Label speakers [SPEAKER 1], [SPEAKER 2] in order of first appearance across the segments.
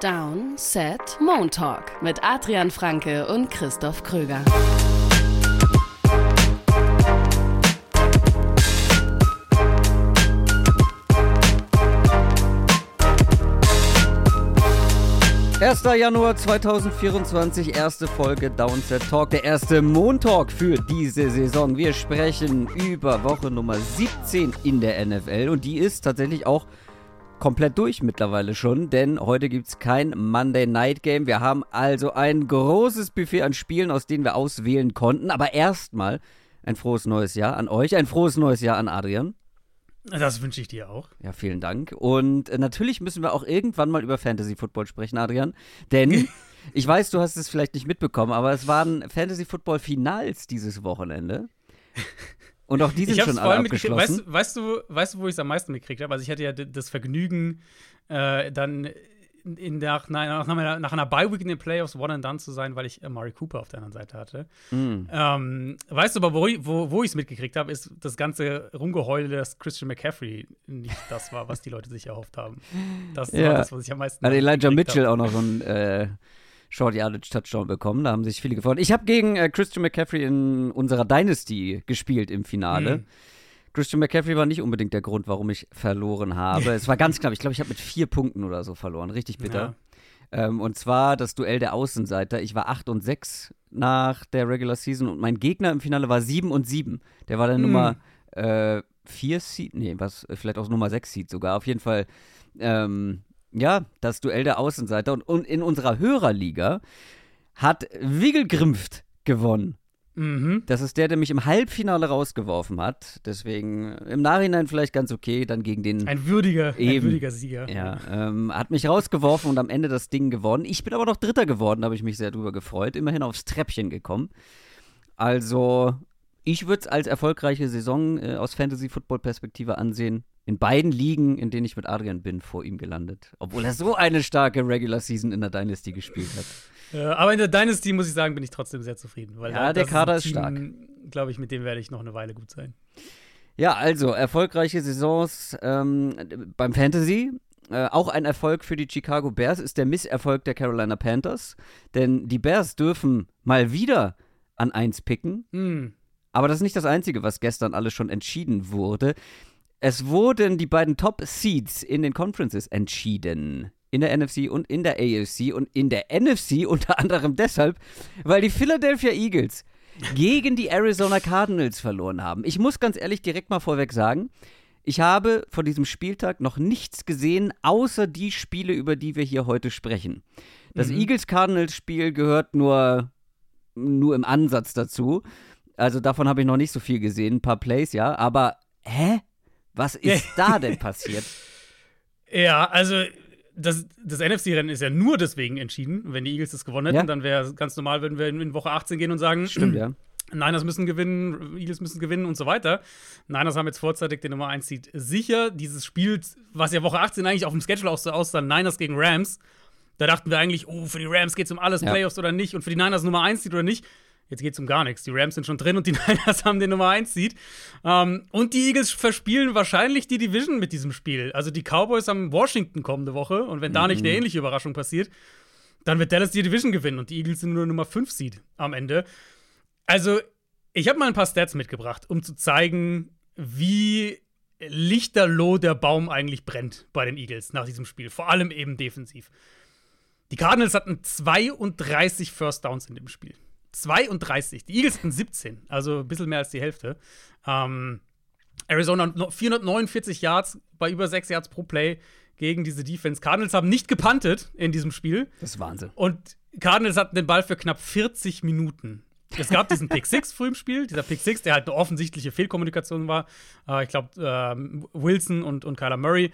[SPEAKER 1] Down, Set, Moon Talk mit Adrian Franke und Christoph Kröger.
[SPEAKER 2] Erster Januar 2024, erste Folge Downset Talk, der erste Montalk für diese Saison. Wir sprechen über Woche Nummer 17 in der NFL und die ist tatsächlich auch komplett durch mittlerweile schon, denn heute gibt es kein Monday Night Game. Wir haben also ein großes Buffet an Spielen, aus denen wir auswählen konnten. Aber erstmal ein frohes neues Jahr an euch, ein frohes neues Jahr an Adrian.
[SPEAKER 3] Das wünsche ich dir auch.
[SPEAKER 2] Ja, vielen Dank. Und äh, natürlich müssen wir auch irgendwann mal über Fantasy Football sprechen, Adrian. Denn ich weiß, du hast es vielleicht nicht mitbekommen, aber es waren Fantasy Football Finals dieses Wochenende. Und auch die sind schon alle abgeschlossen.
[SPEAKER 3] Weißt, weißt, du, weißt du, wo ich es am meisten mitgekriegt habe? Also ich hatte ja das Vergnügen, äh, dann in der, nach, nach, nach einer Bye-Week in den Playoffs one and done zu sein, weil ich Murray Cooper auf der anderen Seite hatte. Mm. Ähm, weißt du aber, wo, wo, wo ich es mitgekriegt habe, ist das ganze Rumgeheule, dass Christian McCaffrey nicht das war, was die Leute sich erhofft haben. Das ja. war das, was ich am meisten.
[SPEAKER 2] Hat Elijah Mitchell hab. auch noch so ein äh, Short Yardage Touchdown bekommen. Da haben sich viele gefreut. Ich habe gegen äh, Christian McCaffrey in unserer Dynasty gespielt im Finale. Mhm. Christian McCaffrey war nicht unbedingt der Grund, warum ich verloren habe. es war ganz knapp. Ich glaube, ich habe mit vier Punkten oder so verloren. Richtig bitter. Ja. Ähm, und zwar das Duell der Außenseiter. Ich war 8 und 6 nach der Regular Season und mein Gegner im Finale war 7 und 7. Der war dann mhm. Nummer 4 äh, Seed, nee, was, vielleicht auch Nummer 6 Seed sogar. Auf jeden Fall ähm, ja, das Duell der Außenseiter. Und, und in unserer Hörerliga hat Wiggelgrimpft gewonnen. Mhm. Das ist der, der mich im Halbfinale rausgeworfen hat. Deswegen im Nachhinein vielleicht ganz okay, dann gegen den.
[SPEAKER 3] Ein würdiger, eben, ein würdiger Sieger.
[SPEAKER 2] Ja, ähm, hat mich rausgeworfen und am Ende das Ding gewonnen. Ich bin aber noch Dritter geworden, da habe ich mich sehr drüber gefreut. Immerhin aufs Treppchen gekommen. Also, ich würde es als erfolgreiche Saison äh, aus Fantasy-Football-Perspektive ansehen in beiden Ligen, in denen ich mit Adrian bin, vor ihm gelandet. Obwohl er so eine starke Regular Season in der Dynasty gespielt hat.
[SPEAKER 3] Ja, aber in der Dynasty, muss ich sagen, bin ich trotzdem sehr zufrieden. Weil
[SPEAKER 2] ja, der Kader ist, Team, stark.
[SPEAKER 3] Glaube ich, mit dem werde ich noch eine Weile gut sein.
[SPEAKER 2] Ja, also erfolgreiche Saisons ähm, beim Fantasy. Äh, auch ein Erfolg für die Chicago Bears ist der Misserfolg der Carolina Panthers. Denn die Bears dürfen mal wieder an 1 picken. Mm. Aber das ist nicht das Einzige, was gestern alles schon entschieden wurde. Es wurden die beiden Top-Seeds in den Conferences entschieden. In der NFC und in der AFC und in der NFC unter anderem deshalb, weil die Philadelphia Eagles gegen die Arizona Cardinals verloren haben. Ich muss ganz ehrlich direkt mal vorweg sagen, ich habe von diesem Spieltag noch nichts gesehen, außer die Spiele, über die wir hier heute sprechen. Das mhm. Eagles-Cardinals-Spiel gehört nur, nur im Ansatz dazu. Also davon habe ich noch nicht so viel gesehen, ein paar Plays, ja. Aber, hä? Was ist da denn passiert?
[SPEAKER 3] Ja, also das, das NFC-Rennen ist ja nur deswegen entschieden. Wenn die Eagles das gewonnen hätten, ja. dann wäre ganz normal, würden wir in Woche 18 gehen und sagen,
[SPEAKER 2] Stimmt, ja.
[SPEAKER 3] Niners müssen gewinnen, Eagles müssen gewinnen und so weiter. Niners haben jetzt vorzeitig den Nummer 1 Seed sicher. Dieses Spiel, was ja Woche 18 eigentlich auf dem Schedule aussah, aussah Niners gegen Rams. Da dachten wir eigentlich, oh, für die Rams geht es um alles, ja. Playoffs oder nicht. Und für die Niners Nummer 1 Seed oder nicht. Jetzt geht es um gar nichts. Die Rams sind schon drin und die Niners haben den Nummer 1 Seed. Ähm, und die Eagles verspielen wahrscheinlich die Division mit diesem Spiel. Also die Cowboys haben Washington kommende Woche und wenn da nicht eine mhm. ähnliche Überraschung passiert, dann wird Dallas die Division gewinnen und die Eagles sind nur Nummer 5 Seed am Ende. Also, ich habe mal ein paar Stats mitgebracht, um zu zeigen, wie lichterloh der Baum eigentlich brennt bei den Eagles nach diesem Spiel. Vor allem eben defensiv. Die Cardinals hatten 32 First Downs in dem Spiel. 32. Die Eagles hatten 17, also ein bisschen mehr als die Hälfte. Ähm, Arizona 449 Yards bei über 6 Yards pro Play gegen diese Defense. Cardinals haben nicht gepuntet in diesem Spiel.
[SPEAKER 2] Das ist Wahnsinn.
[SPEAKER 3] Und Cardinals hatten den Ball für knapp 40 Minuten. Es gab diesen Pick 6 früh im Spiel, dieser Pick 6, der halt eine offensichtliche Fehlkommunikation war. Äh, ich glaube, äh, Wilson und, und Kyler Murray.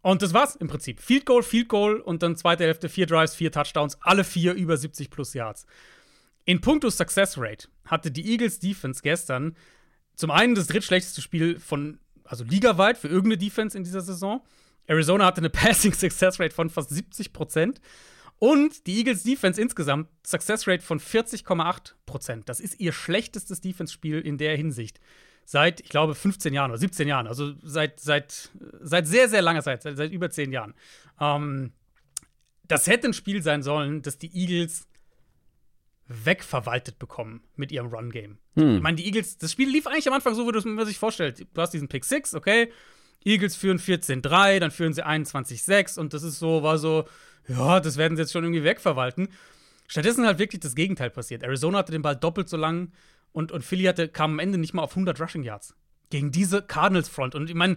[SPEAKER 3] Und das war's im Prinzip. Field Goal, Field Goal und dann zweite Hälfte, vier Drives, vier Touchdowns, alle vier über 70 plus Yards. In puncto Success Rate hatte die Eagles Defense gestern zum einen das drittschlechteste Spiel von, also ligaweit für irgendeine Defense in dieser Saison. Arizona hatte eine Passing Success Rate von fast 70 Prozent. Und die Eagles Defense insgesamt Success Rate von 40,8 Prozent. Das ist ihr schlechtestes Defense-Spiel in der Hinsicht. Seit, ich glaube, 15 Jahren oder 17 Jahren. Also seit, seit, seit sehr, sehr langer Zeit, seit, seit über 10 Jahren. Ähm, das hätte ein Spiel sein sollen, das die Eagles wegverwaltet bekommen mit ihrem Run-Game.
[SPEAKER 2] Hm.
[SPEAKER 3] Ich meine, die Eagles, das Spiel lief eigentlich am Anfang so, wie man sich vorstellt. Du hast diesen Pick 6, okay. Eagles führen 14-3, dann führen sie 21-6 und das ist so, war so, ja, das werden sie jetzt schon irgendwie wegverwalten. Stattdessen halt wirklich das Gegenteil passiert. Arizona hatte den Ball doppelt so lang und, und Philly hatte, kam am Ende nicht mal auf 100 Rushing Yards. Gegen diese Cardinals-Front. Und ich meine,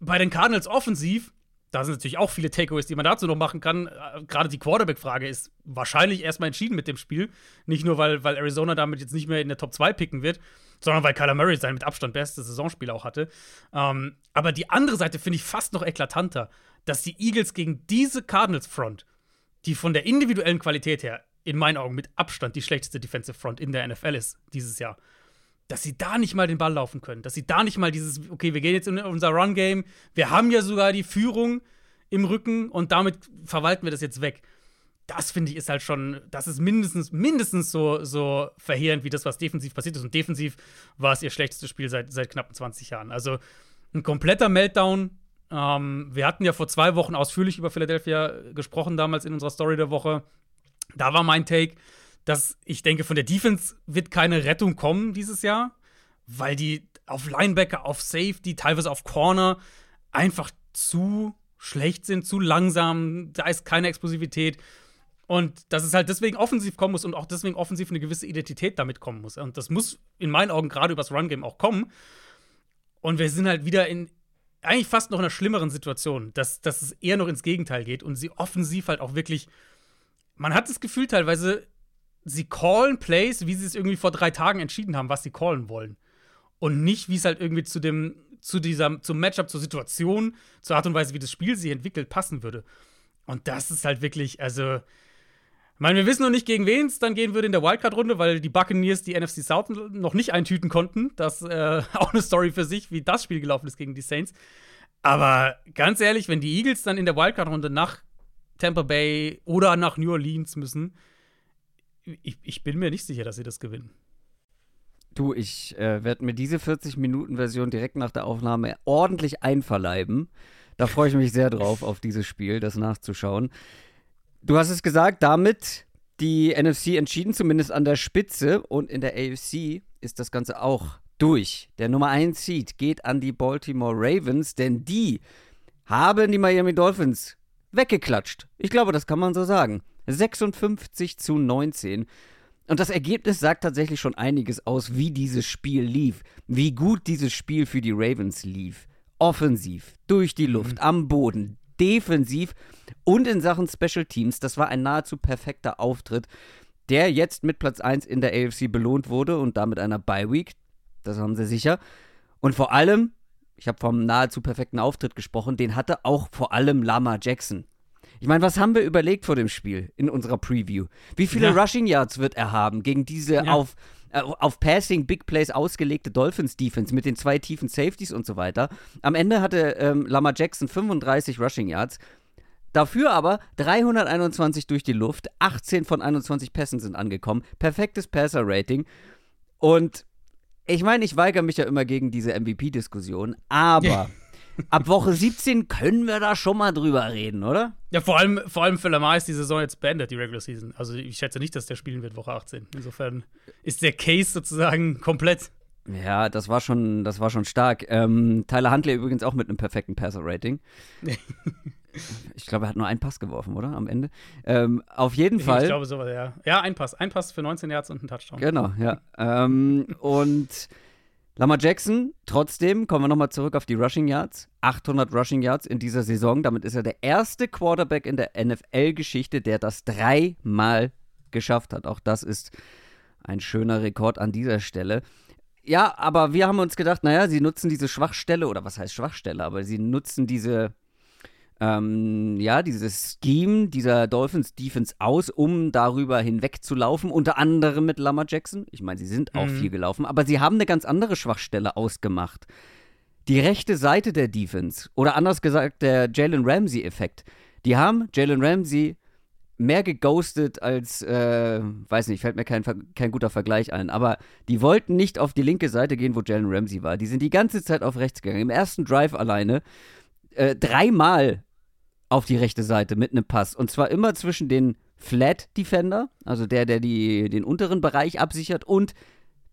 [SPEAKER 3] bei den Cardinals offensiv, da sind natürlich auch viele Takeaways, die man dazu noch machen kann. Äh, Gerade die Quarterback-Frage ist wahrscheinlich erstmal entschieden mit dem Spiel. Nicht nur, weil, weil Arizona damit jetzt nicht mehr in der Top 2 picken wird, sondern weil Kyler Murray sein mit Abstand bestes Saisonspiel auch hatte. Ähm, aber die andere Seite finde ich fast noch eklatanter, dass die Eagles gegen diese Cardinals-Front, die von der individuellen Qualität her in meinen Augen mit Abstand die schlechteste Defensive Front in der NFL ist dieses Jahr, dass sie da nicht mal den Ball laufen können, dass sie da nicht mal dieses, okay, wir gehen jetzt in unser Run-Game, wir haben ja sogar die Führung im Rücken und damit verwalten wir das jetzt weg. Das finde ich ist halt schon, das ist mindestens, mindestens so, so verheerend wie das, was defensiv passiert ist. Und defensiv war es ihr schlechtestes Spiel seit, seit knapp 20 Jahren. Also ein kompletter Meltdown. Ähm, wir hatten ja vor zwei Wochen ausführlich über Philadelphia gesprochen, damals in unserer Story der Woche. Da war mein Take, dass ich denke, von der Defense wird keine Rettung kommen dieses Jahr, weil die auf Linebacker, auf Safety, teilweise auf Corner einfach zu schlecht sind, zu langsam, da ist keine Explosivität. Und dass es halt deswegen offensiv kommen muss und auch deswegen offensiv eine gewisse Identität damit kommen muss. Und das muss in meinen Augen gerade übers Run-Game auch kommen. Und wir sind halt wieder in eigentlich fast noch einer schlimmeren Situation, dass, dass es eher noch ins Gegenteil geht und sie offensiv halt auch wirklich. Man hat das Gefühl teilweise, sie callen Plays, wie sie es irgendwie vor drei Tagen entschieden haben, was sie callen wollen. Und nicht, wie es halt irgendwie zu dem, zu dieser, zum Matchup, zur Situation, zur Art und Weise, wie das Spiel sich entwickelt, passen würde. Und das ist halt wirklich, also. Ich meine, wir wissen noch nicht, gegen wen es dann gehen würde in der Wildcard-Runde, weil die Buccaneers die NFC South noch nicht eintüten konnten. Das ist äh, auch eine Story für sich, wie das Spiel gelaufen ist gegen die Saints. Aber ganz ehrlich, wenn die Eagles dann in der Wildcard-Runde nach Tampa Bay oder nach New Orleans müssen, ich, ich bin mir nicht sicher, dass sie das gewinnen.
[SPEAKER 2] Du, ich äh, werde mir diese 40-Minuten-Version direkt nach der Aufnahme ordentlich einverleiben. Da freue ich mich sehr drauf, auf dieses Spiel, das nachzuschauen. Du hast es gesagt, damit die NFC entschieden, zumindest an der Spitze. Und in der AFC ist das Ganze auch durch. Der Nummer 1 Seed geht an die Baltimore Ravens, denn die haben die Miami Dolphins weggeklatscht. Ich glaube, das kann man so sagen. 56 zu 19. Und das Ergebnis sagt tatsächlich schon einiges aus, wie dieses Spiel lief, wie gut dieses Spiel für die Ravens lief. Offensiv, durch die Luft, mhm. am Boden, defensiv und in Sachen Special Teams. Das war ein nahezu perfekter Auftritt, der jetzt mit Platz 1 in der AFC belohnt wurde und damit einer Bye Week. Das haben sie sicher. Und vor allem, ich habe vom nahezu perfekten Auftritt gesprochen, den hatte auch vor allem Lama Jackson. Ich meine, was haben wir überlegt vor dem Spiel in unserer Preview? Wie viele ja. Rushing Yards wird er haben gegen diese ja. auf, äh, auf Passing Big Plays ausgelegte Dolphins Defense mit den zwei tiefen Safeties und so weiter? Am Ende hatte ähm, Lamar Jackson 35 Rushing Yards. Dafür aber 321 durch die Luft, 18 von 21 Pässen sind angekommen, perfektes Passer-Rating. Und ich meine, ich weigere mich ja immer gegen diese MVP-Diskussion, aber ab Woche 17 können wir da schon mal drüber reden, oder?
[SPEAKER 3] Ja, vor allem, vor allem für Lamar ist die Saison jetzt beendet, die Regular Season. Also ich schätze nicht, dass der spielen wird Woche 18. Insofern ist der Case sozusagen komplett.
[SPEAKER 2] Ja, das war schon, das war schon stark. Ähm, Tyler Huntley übrigens auch mit einem perfekten Passer-Rating. ich glaube, er hat nur einen Pass geworfen, oder? Am Ende. Ähm, auf jeden Fall.
[SPEAKER 3] Ich glaube sowas, ja. Ja, ein Pass. Ein Pass für 19 Yards und ein Touchdown.
[SPEAKER 2] Genau, ja. ähm, und Lamar Jackson, trotzdem, kommen wir nochmal zurück auf die Rushing Yards. 800 Rushing Yards in dieser Saison. Damit ist er der erste Quarterback in der NFL-Geschichte, der das dreimal geschafft hat. Auch das ist ein schöner Rekord an dieser Stelle. Ja, aber wir haben uns gedacht, naja, sie nutzen diese Schwachstelle, oder was heißt Schwachstelle, aber sie nutzen diese ähm, ja, dieses Scheme dieser Dolphins Defense aus, um darüber hinwegzulaufen, unter anderem mit Lamar Jackson. Ich meine, sie sind auch mhm. viel gelaufen, aber sie haben eine ganz andere Schwachstelle ausgemacht. Die rechte Seite der Defense, oder anders gesagt, der Jalen Ramsey-Effekt. Die haben Jalen Ramsey mehr geghostet als, äh, weiß nicht, fällt mir kein, kein guter Vergleich ein, aber die wollten nicht auf die linke Seite gehen, wo Jalen Ramsey war. Die sind die ganze Zeit auf rechts gegangen. Im ersten Drive alleine äh, dreimal auf die rechte Seite mit einem Pass. Und zwar immer zwischen den Flat Defender, also der, der die, den unteren Bereich absichert, und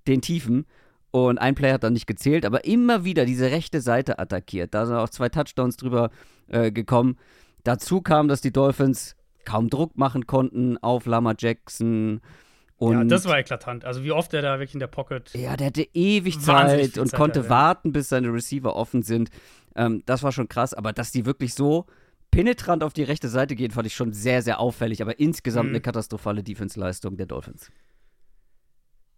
[SPEAKER 2] den tiefen. Und ein Player hat dann nicht gezählt, aber immer wieder diese rechte Seite attackiert. Da sind auch zwei Touchdowns drüber äh, gekommen. Dazu kam, dass die Dolphins kaum Druck machen konnten auf Lama Jackson. Und
[SPEAKER 3] ja, das war eklatant. Also wie oft er da wirklich in der Pocket.
[SPEAKER 2] Ja, der hatte ewig Zeit und Zeit konnte hatte, warten, bis seine Receiver offen sind. Ähm, das war schon krass, aber dass die wirklich so penetrant auf die rechte Seite gehen, fand ich schon sehr, sehr auffällig. Aber insgesamt mhm. eine katastrophale Defense-Leistung der Dolphins.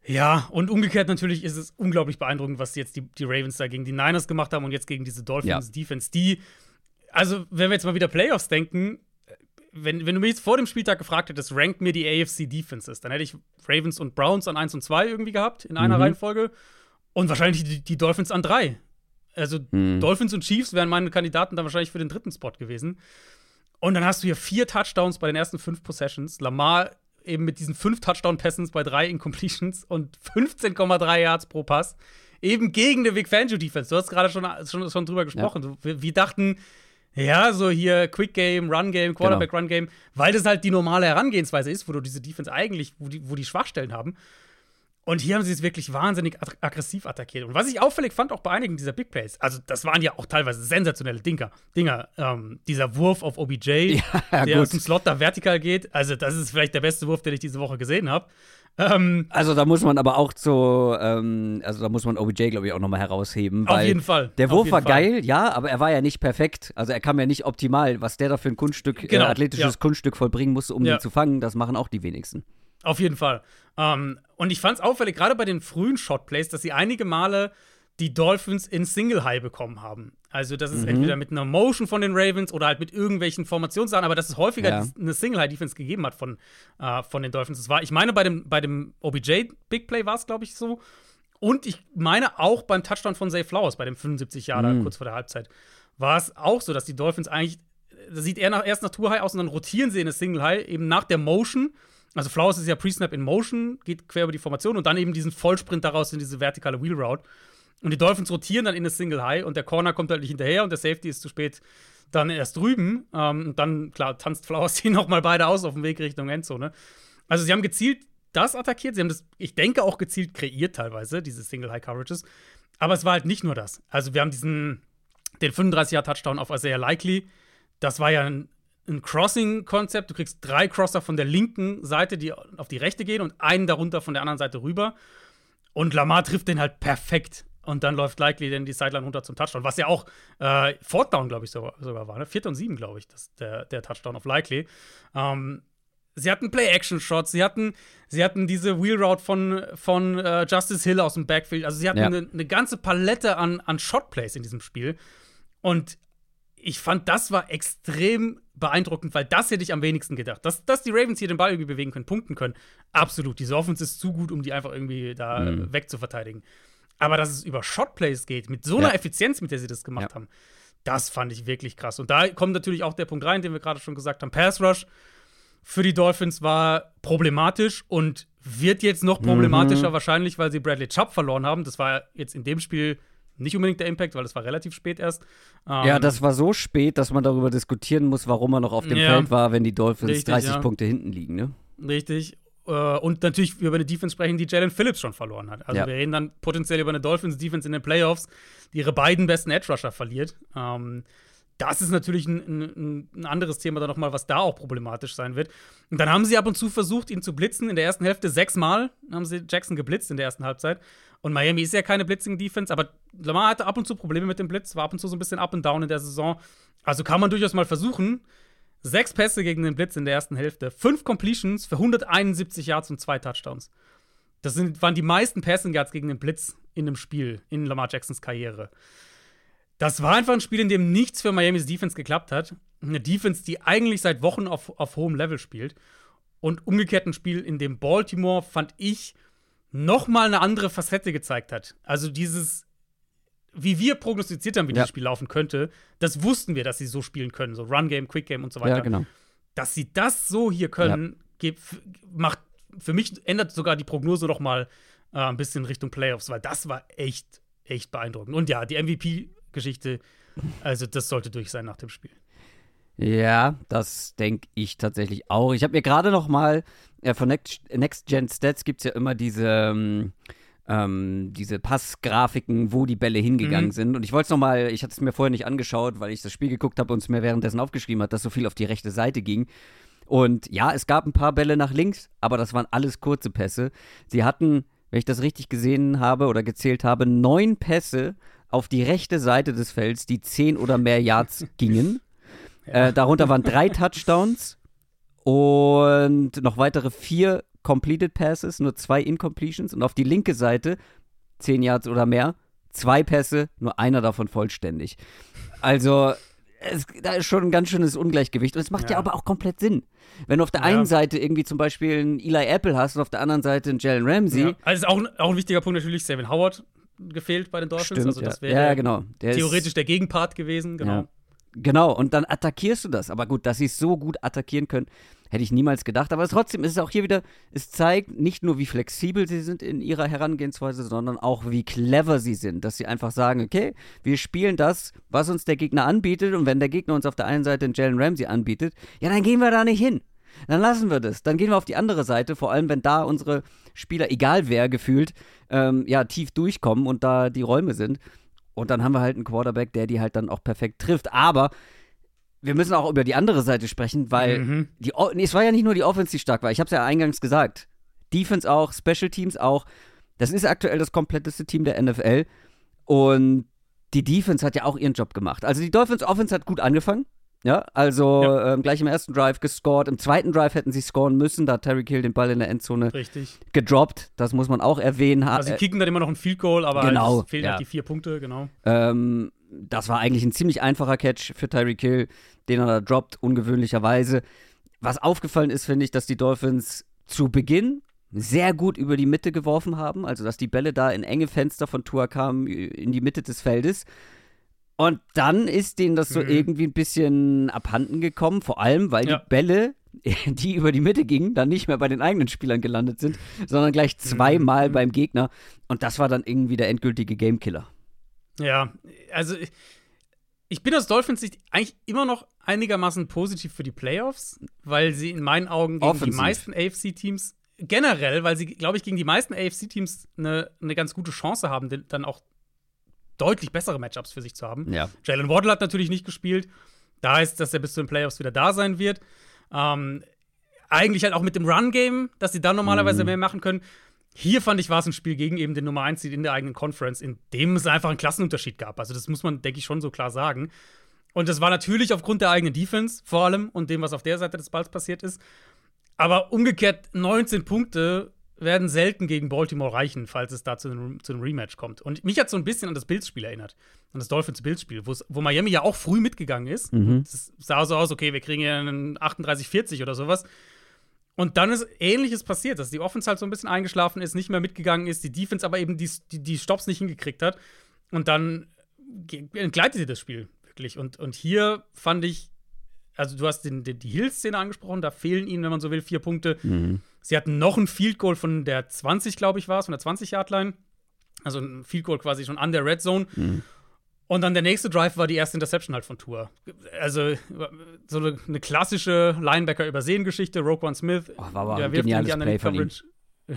[SPEAKER 3] Ja, und umgekehrt natürlich ist es unglaublich beeindruckend, was jetzt die, die Ravens da gegen die Niners gemacht haben und jetzt gegen diese Dolphins-Defense, ja. die, also wenn wir jetzt mal wieder Playoffs denken, wenn, wenn du mich jetzt vor dem Spieltag gefragt hättest, rankt mir die AFC Defenses, dann hätte ich Ravens und Browns an 1 und 2 irgendwie gehabt in einer mhm. Reihenfolge und wahrscheinlich die, die Dolphins an 3. Also mhm. Dolphins und Chiefs wären meine Kandidaten dann wahrscheinlich für den dritten Spot gewesen. Und dann hast du hier vier Touchdowns bei den ersten fünf Possessions. Lamar eben mit diesen fünf Touchdown-Pässen bei drei Incompletions und 15,3 Yards pro Pass. Eben gegen die Vic Fangio-Defense. Du hast gerade schon, schon, schon drüber gesprochen. Ja. Wir, wir, dachten, ja, so hier Quick Game, Run Game, Quarterback genau. Run Game, weil das halt die normale Herangehensweise ist, wo du diese Defense eigentlich, wo die, wo die Schwachstellen haben. Und hier haben sie es wirklich wahnsinnig aggressiv attackiert. Und was ich auffällig fand, auch bei einigen dieser Big Plays, also das waren ja auch teilweise sensationelle Dinger. Dinger. Ähm, dieser Wurf auf OBJ, ja, der gut. aus dem Slot da vertikal geht. Also, das ist vielleicht der beste Wurf, den ich diese Woche gesehen habe.
[SPEAKER 2] Ähm, also da muss man aber auch so, ähm, also da muss man OBJ, glaube ich, auch nochmal herausheben.
[SPEAKER 3] Auf jeden Fall.
[SPEAKER 2] Der Wurf war Fall. geil, ja, aber er war ja nicht perfekt. Also er kam ja nicht optimal. Was der da für ein Kunststück, äh, genau, äh, athletisches ja. Kunststück vollbringen musste, um ja. ihn zu fangen, das machen auch die wenigsten.
[SPEAKER 3] Auf jeden Fall. Ähm, und ich fand es auffällig, gerade bei den frühen Shotplays, dass sie einige Male die Dolphins in Single High bekommen haben. Also, das ist mhm. entweder mit einer Motion von den Ravens oder halt mit irgendwelchen Formationssachen, aber dass es häufiger ja. eine Single High Defense gegeben hat von, äh, von den Dolphins. Das war, ich meine, bei dem, bei dem OBJ Big Play war es, glaube ich, so. Und ich meine auch beim Touchdown von Zay Flowers, bei dem 75 Jahre mhm. kurz vor der Halbzeit, war es auch so, dass die Dolphins eigentlich, das sieht eher nach, erst nach Tour High aus und dann rotieren sie in eine Single High, eben nach der Motion also Flowers ist ja Pre-Snap in Motion, geht quer über die Formation und dann eben diesen Vollsprint daraus in diese vertikale Wheel Route. Und die Dolphins rotieren dann in eine Single High und der Corner kommt halt nicht hinterher und der Safety ist zu spät dann erst drüben. Ähm, und dann, klar, tanzt Flowers die nochmal beide aus auf dem Weg Richtung Endzone. Also sie haben gezielt das attackiert, sie haben das, ich denke, auch gezielt kreiert teilweise, diese Single High Coverages. Aber es war halt nicht nur das. Also wir haben diesen, den 35er-Touchdown auf Isaiah Likely. Das war ja ein ein Crossing-Konzept. Du kriegst drei Crosser von der linken Seite, die auf die rechte gehen, und einen darunter von der anderen Seite rüber. Und Lamar trifft den halt perfekt. Und dann läuft Likely dann die Sideline runter zum Touchdown, was ja auch äh, Fourth Down, glaube ich, sogar, sogar war. Ne? Viert und sieben, glaube ich, das, der, der Touchdown auf Likely. Ähm, sie hatten Play-Action-Shots, sie hatten, sie hatten diese Wheel Route von, von äh, Justice Hill aus dem Backfield. Also sie hatten eine ja. ne ganze Palette an, an Shot-Plays in diesem Spiel. Und ich fand, das war extrem beeindruckend, weil das hätte ich am wenigsten gedacht. Dass, dass die Ravens hier den Ball irgendwie bewegen können, punkten können, absolut. Diese Offense ist zu gut, um die einfach irgendwie da mhm. wegzuverteidigen. Aber dass es über Shotplays geht, mit so einer ja. Effizienz, mit der sie das gemacht ja. haben, das fand ich wirklich krass. Und da kommt natürlich auch der Punkt rein, den wir gerade schon gesagt haben. Pass Rush für die Dolphins war problematisch und wird jetzt noch problematischer mhm. wahrscheinlich, weil sie Bradley Chubb verloren haben. Das war jetzt in dem Spiel nicht unbedingt der Impact, weil es war relativ spät erst.
[SPEAKER 2] Ähm, ja, das war so spät, dass man darüber diskutieren muss, warum er noch auf dem ja, Feld war, wenn die Dolphins richtig, 30 ja. Punkte hinten liegen, ne?
[SPEAKER 3] Richtig. Äh, und natürlich über eine Defense sprechen, die Jalen Phillips schon verloren hat. Also ja. wir reden dann potenziell über eine Dolphins-Defense in den Playoffs, die ihre beiden besten Edge-Rusher verliert. Ähm, das ist natürlich ein, ein, ein anderes Thema dann nochmal, was da auch problematisch sein wird. Und dann haben sie ab und zu versucht, ihn zu blitzen. In der ersten Hälfte sechsmal haben sie Jackson geblitzt in der ersten Halbzeit. Und Miami ist ja keine Blitzing-Defense, aber Lamar hatte ab und zu Probleme mit dem Blitz, war ab und zu so ein bisschen up and down in der Saison. Also kann man durchaus mal versuchen. Sechs Pässe gegen den Blitz in der ersten Hälfte, fünf Completions für 171 Yards und zwei Touchdowns. Das sind, waren die meisten Passing Yards gegen den Blitz in einem Spiel in Lamar Jacksons Karriere. Das war einfach ein Spiel, in dem nichts für Miamis Defense geklappt hat. Eine Defense, die eigentlich seit Wochen auf, auf hohem Level spielt. Und umgekehrt ein Spiel, in dem Baltimore, fand ich, noch mal eine andere Facette gezeigt hat. Also dieses, wie wir prognostiziert haben, wie ja. dieses Spiel laufen könnte, das wussten wir, dass sie so spielen können, so Run Game, Quick Game und so weiter.
[SPEAKER 2] Ja, genau.
[SPEAKER 3] Dass sie das so hier können, ja. macht für mich ändert sogar die Prognose noch mal äh, ein bisschen Richtung Playoffs, weil das war echt, echt beeindruckend. Und ja, die MVP-Geschichte, also das sollte durch sein nach dem Spiel.
[SPEAKER 2] Ja, das denke ich tatsächlich auch. Ich habe mir gerade noch mal äh, von Next, Next Gen Stats gibt es ja immer diese ähm, ähm, diese Passgrafiken, wo die Bälle hingegangen
[SPEAKER 3] Mhm.
[SPEAKER 2] sind. Und ich wollte es nochmal, ich hatte es mir vorher nicht angeschaut, weil ich das Spiel geguckt habe und es mir währenddessen aufgeschrieben hat, dass so viel auf die rechte Seite ging. Und ja, es gab ein paar Bälle nach links, aber das waren alles kurze Pässe. Sie hatten, wenn ich das richtig gesehen habe oder gezählt habe, neun Pässe auf die rechte Seite des Felds, die zehn oder mehr Yards gingen. Äh, darunter waren drei Touchdowns und noch weitere vier Completed Passes, nur zwei Incompletions. Und auf die linke Seite, zehn Yards oder mehr, zwei Pässe, nur einer davon vollständig. Also, es, da ist schon ein ganz schönes Ungleichgewicht. Und es macht ja.
[SPEAKER 3] Ja.
[SPEAKER 2] aber auch komplett Sinn. Wenn du auf der
[SPEAKER 3] Ja.
[SPEAKER 2] einen Seite irgendwie zum Beispiel einen Eli Apple hast und auf der anderen Seite einen Jalen Ramsey.
[SPEAKER 3] Ja. Also ist auch, auch ein wichtiger Punkt natürlich, Savin Howard gefehlt bei den Dolphins.
[SPEAKER 2] Stimmt,
[SPEAKER 3] also das wäre
[SPEAKER 2] ja, genau. Der ist-
[SPEAKER 3] theoretisch der Gegenpart gewesen, genau.
[SPEAKER 2] Genau, und dann attackierst du das. Aber gut, dass sie es so gut attackieren können, hätte ich niemals gedacht. Aber trotzdem ist es auch hier wieder, es zeigt nicht nur, wie flexibel sie sind in ihrer Herangehensweise, sondern auch, wie clever sie sind. Dass sie einfach sagen, okay, wir spielen das, was uns der Gegner anbietet. Und wenn der Gegner uns auf der einen Seite einen Jalen Ramsey anbietet, ja, dann gehen wir da nicht hin. Dann lassen wir das. Dann gehen wir auf die andere Seite, vor allem wenn da unsere Spieler, egal wer gefühlt, ähm, ja, tief durchkommen und da die Räume sind. Und dann haben wir halt einen Quarterback, der die halt dann auch perfekt trifft. Aber wir müssen auch über die andere Seite sprechen, weil
[SPEAKER 3] Mhm.
[SPEAKER 2] die, O- nee, es war ja nicht nur die Offense, die stark war. Ich habe es ja eingangs gesagt. Defense auch, Special Teams auch. Das ist aktuell das kompletteste Team der NFL. Und die Defense hat ja auch ihren Job gemacht. Also die Dolphins Offense hat gut angefangen. Ja, also
[SPEAKER 3] Ja.
[SPEAKER 2] Ähm, gleich im ersten Drive gescored. Im zweiten Drive hätten sie scoren müssen. Da hat Terry Hill den Ball in der Endzone
[SPEAKER 3] Richtig.
[SPEAKER 2] gedroppt. Das muss man auch erwähnen.
[SPEAKER 3] Also sie kicken dann immer noch ein Field Goal, aber
[SPEAKER 2] genau,
[SPEAKER 3] halt, es fehlen
[SPEAKER 2] ja.
[SPEAKER 3] halt die vier Punkte, genau.
[SPEAKER 2] Ähm, das war eigentlich ein ziemlich einfacher Catch für Tyreek Hill, den er da droppt, ungewöhnlicherweise. Was aufgefallen ist, finde ich, dass die Dolphins zu Beginn sehr gut über die Mitte geworfen haben, also dass die Bälle da in enge Fenster von Tua kamen, in die Mitte des Feldes. Und dann ist denen das so
[SPEAKER 3] Mhm.
[SPEAKER 2] irgendwie ein bisschen abhanden gekommen, vor allem, weil
[SPEAKER 3] Ja.
[SPEAKER 2] die Bälle, die über die Mitte gingen, dann nicht mehr bei den eigenen Spielern gelandet sind, sondern gleich zweimal
[SPEAKER 3] Mhm.
[SPEAKER 2] beim Gegner. Und das war dann irgendwie der endgültige Gamekiller.
[SPEAKER 3] Ja, also ich- ich bin aus Dolphins Sicht eigentlich immer noch einigermaßen positiv für die Playoffs, weil sie in meinen Augen gegen
[SPEAKER 2] Offensiv.
[SPEAKER 3] die meisten AFC-Teams generell, weil sie, glaube ich, gegen die meisten AFC-Teams eine, eine ganz gute Chance haben, dann auch deutlich bessere Matchups für sich zu haben.
[SPEAKER 2] Ja.
[SPEAKER 3] Jalen Waddle hat natürlich nicht gespielt. Da heißt, dass er bis zu den Playoffs wieder da sein wird. Ähm, eigentlich halt auch mit dem Run-Game, dass sie dann normalerweise
[SPEAKER 2] Mhm.
[SPEAKER 3] mehr machen können. Hier fand ich, war es ein Spiel gegen eben den Nummer 1 Seed in der eigenen Conference, in dem es einfach einen Klassenunterschied gab. Also, das muss man, denke ich, schon so klar sagen. Und das war natürlich aufgrund der eigenen Defense vor allem und dem, was auf der Seite des Balls passiert ist. Aber umgekehrt, 19 Punkte werden selten gegen Baltimore reichen, falls es da zu einem, zu einem Rematch kommt. Und mich hat so ein bisschen an das Bills-Spiel erinnert. An das Dolphins-Bills-Spiel, wo Miami ja auch früh mitgegangen ist.
[SPEAKER 2] Mhm.
[SPEAKER 3] Es sah so aus, okay, wir kriegen ja einen 38-40 oder sowas. Und dann ist Ähnliches passiert, dass die Offense halt so ein bisschen eingeschlafen ist, nicht mehr mitgegangen ist, die Defense aber eben die, die, die Stops nicht hingekriegt hat. Und dann entgleitet sie das Spiel wirklich. Und, und hier fand ich, also du hast den, den, die Hill-Szene angesprochen, da fehlen ihnen, wenn man so will, vier Punkte.
[SPEAKER 2] Mhm.
[SPEAKER 3] Sie hatten noch ein Field Goal von der 20, glaube ich, war es, von der 20-Yard-Line. Also ein Field Goal quasi schon an der Red Zone. Und dann der nächste Drive war die erste Interception halt von Tour. Also so eine, eine klassische Linebacker-Übersehen-Geschichte. Roquan Smith,
[SPEAKER 2] Oh, war aber
[SPEAKER 3] der
[SPEAKER 2] ein
[SPEAKER 3] wirft
[SPEAKER 2] geniales Play von ihm.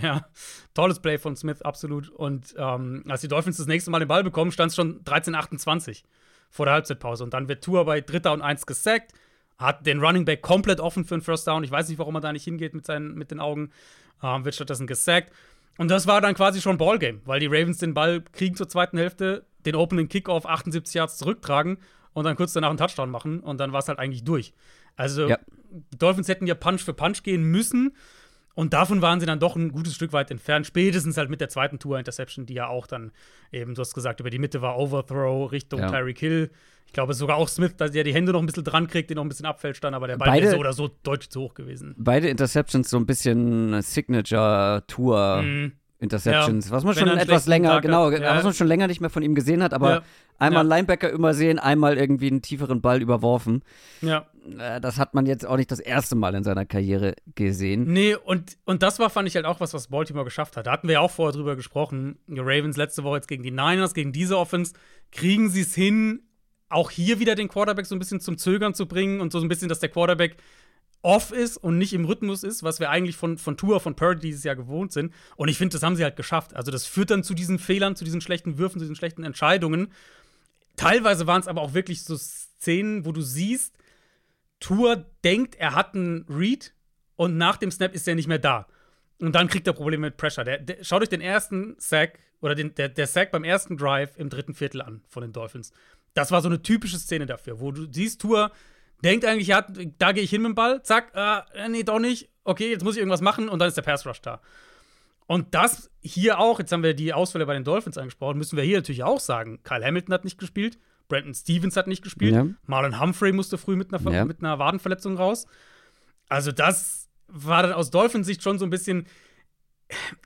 [SPEAKER 3] Ja, tolles Play von Smith, absolut. Und ähm, als die Dolphins das nächste Mal den Ball bekommen, stand es schon 13:28 vor der Halbzeitpause. Und dann wird Tour bei Dritter und Eins gesackt, hat den Running Back komplett offen für einen First Down. Ich weiß nicht, warum er da nicht hingeht mit, seinen, mit den Augen. Ähm, wird stattdessen gesackt. Und das war dann quasi schon Ballgame, weil die Ravens den Ball kriegen zur zweiten Hälfte, den Opening Kickoff 78 Yards zurücktragen und dann kurz danach einen Touchdown machen und dann war es halt eigentlich durch. Also
[SPEAKER 2] Ja.
[SPEAKER 3] die Dolphins hätten ja Punch für Punch gehen müssen und davon waren sie dann doch ein gutes Stück weit entfernt. Spätestens halt mit der zweiten Tour-Interception, die ja auch dann eben, du hast gesagt, über die Mitte war Overthrow Richtung
[SPEAKER 2] Ja.
[SPEAKER 3] Tyreek Hill. Ich glaube sogar auch Smith, dass der die Hände noch ein bisschen dran kriegt, den noch ein bisschen abfälscht dann, aber der Ball
[SPEAKER 2] Beide-
[SPEAKER 3] wäre so oder so deutlich zu hoch gewesen.
[SPEAKER 2] Beide Interceptions so ein bisschen Signature-Tour.
[SPEAKER 3] Mhm.
[SPEAKER 2] Interceptions,
[SPEAKER 3] Ja.
[SPEAKER 2] was man
[SPEAKER 3] Wenn
[SPEAKER 2] schon
[SPEAKER 3] er
[SPEAKER 2] etwas länger,
[SPEAKER 3] Tag
[SPEAKER 2] genau,
[SPEAKER 3] ja.
[SPEAKER 2] was man schon länger nicht mehr von ihm gesehen hat, aber
[SPEAKER 3] Ja.
[SPEAKER 2] einmal
[SPEAKER 3] Ja.
[SPEAKER 2] Linebacker übersehen, einmal irgendwie einen tieferen Ball überworfen.
[SPEAKER 3] Ja.
[SPEAKER 2] Äh, Das hat man jetzt auch nicht das erste Mal in seiner Karriere gesehen.
[SPEAKER 3] Nee, und, und das war, fand ich halt auch was, was Baltimore geschafft hat. Da hatten wir ja auch vorher drüber gesprochen. Die Ravens letzte Woche jetzt gegen die Niners, gegen diese Offense. Kriegen sie es hin, auch hier wieder den Quarterback so ein bisschen zum Zögern zu bringen und so ein bisschen, dass der Quarterback off ist und nicht im Rhythmus ist, was wir eigentlich von, von Tour, von Purdy dieses Jahr gewohnt sind. Und ich finde, das haben sie halt geschafft. Also, das führt dann zu diesen Fehlern, zu diesen schlechten Würfen, zu diesen schlechten Entscheidungen. Teilweise waren es aber auch wirklich so Szenen, wo du siehst, Tour denkt, er hat einen Read und nach dem Snap ist er nicht mehr da. Und dann kriegt er Probleme mit Pressure. Der, der, schaut euch den ersten Sack oder den, der, der Sack beim ersten Drive im dritten Viertel an von den Dolphins. Das war so eine typische Szene dafür, wo du siehst, Tour denkt eigentlich, ja, da gehe ich hin mit dem Ball, zack, äh, nee, doch nicht, okay, jetzt muss ich irgendwas machen und dann ist der Pass Rush da. Und das hier auch, jetzt haben wir die Ausfälle bei den Dolphins angesprochen, müssen wir hier natürlich auch sagen. Kyle Hamilton hat nicht gespielt, Brandon Stevens hat nicht gespielt, ja. Marlon Humphrey musste früh mit einer, ja. mit einer Wadenverletzung raus. Also, das war dann aus Dolphins Sicht schon so ein bisschen.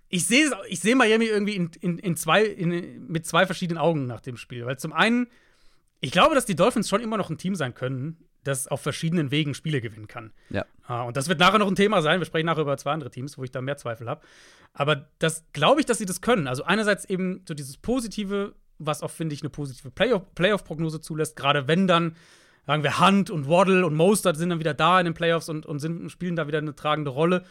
[SPEAKER 3] Ich sehe ich seh Miami irgendwie in, in, in zwei, in, mit zwei verschiedenen Augen nach dem Spiel. Weil zum einen, ich glaube, dass die Dolphins schon immer noch ein Team sein können, das auf verschiedenen Wegen Spiele gewinnen kann.
[SPEAKER 2] Ja.
[SPEAKER 3] Uh, und das wird nachher noch ein Thema sein. Wir sprechen nachher über zwei andere Teams, wo ich da mehr Zweifel habe. Aber das glaube ich, dass sie das können. Also einerseits eben so dieses Positive, was auch, finde ich, eine positive Playoff-Prognose zulässt, gerade wenn dann sagen wir, Hunt und Waddle und Mostert sind dann wieder da in den Playoffs und, und sind, spielen da wieder eine tragende Rolle.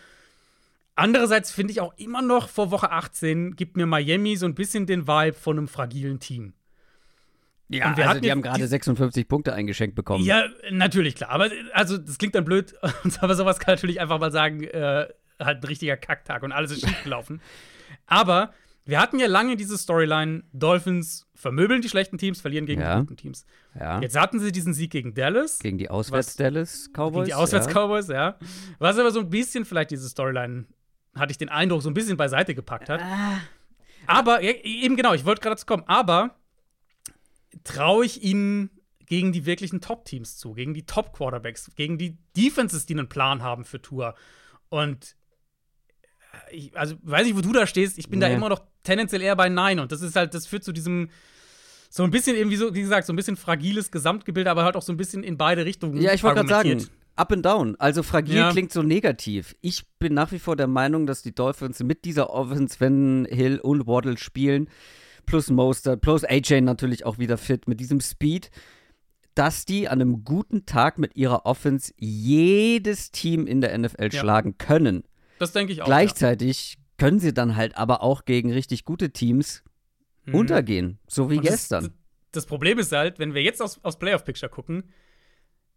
[SPEAKER 3] Andererseits finde ich auch immer noch vor Woche 18 gibt mir Miami so ein bisschen den Vibe von einem fragilen Team.
[SPEAKER 2] Ja, also die haben gerade 56 Punkte eingeschenkt bekommen.
[SPEAKER 3] Ja, natürlich, klar. Aber also, das klingt dann blöd, aber sowas kann natürlich einfach mal sagen, äh, halt ein richtiger Kacktag und alles ist schiefgelaufen. aber wir hatten ja lange diese Storyline, Dolphins vermöbeln die schlechten Teams, verlieren gegen ja. die guten Teams.
[SPEAKER 2] Ja.
[SPEAKER 3] Jetzt hatten sie diesen Sieg gegen Dallas.
[SPEAKER 2] Gegen die Auswärts-Dallas-Cowboys. Gegen
[SPEAKER 3] die Auswärts-Cowboys, ja. ja. Was aber so ein bisschen vielleicht diese Storyline, hatte ich den Eindruck, so ein bisschen beiseite gepackt hat. Ah. Aber, eben genau, ich wollte gerade dazu kommen, aber traue ich ihnen gegen die wirklichen Top-Teams zu, gegen die Top-Quarterbacks, gegen die Defenses, die einen Plan haben für Tour. Und ich, also weiß nicht, wo du da stehst, ich bin nee. da immer noch tendenziell eher bei Nein. Und das ist halt, das führt zu diesem so ein bisschen irgendwie so, wie gesagt, so ein bisschen fragiles Gesamtgebilde, aber halt auch so ein bisschen in beide Richtungen.
[SPEAKER 2] Ja, ich wollte gerade sagen, up and down. Also fragil ja. klingt so negativ. Ich bin nach wie vor der Meinung, dass die Dolphins mit dieser Offense, wenn Hill und Waddle spielen, plus Mostert, plus AJ natürlich auch wieder fit, mit diesem Speed, dass die an einem guten Tag mit ihrer Offense jedes Team in der NFL ja. schlagen können.
[SPEAKER 3] Das denke ich auch.
[SPEAKER 2] Gleichzeitig ja. können sie dann halt aber auch gegen richtig gute Teams mhm. untergehen, so wie Und gestern.
[SPEAKER 3] Das, das, Problem ist halt, wenn wir jetzt aufs, aufs Playoff-Picture gucken,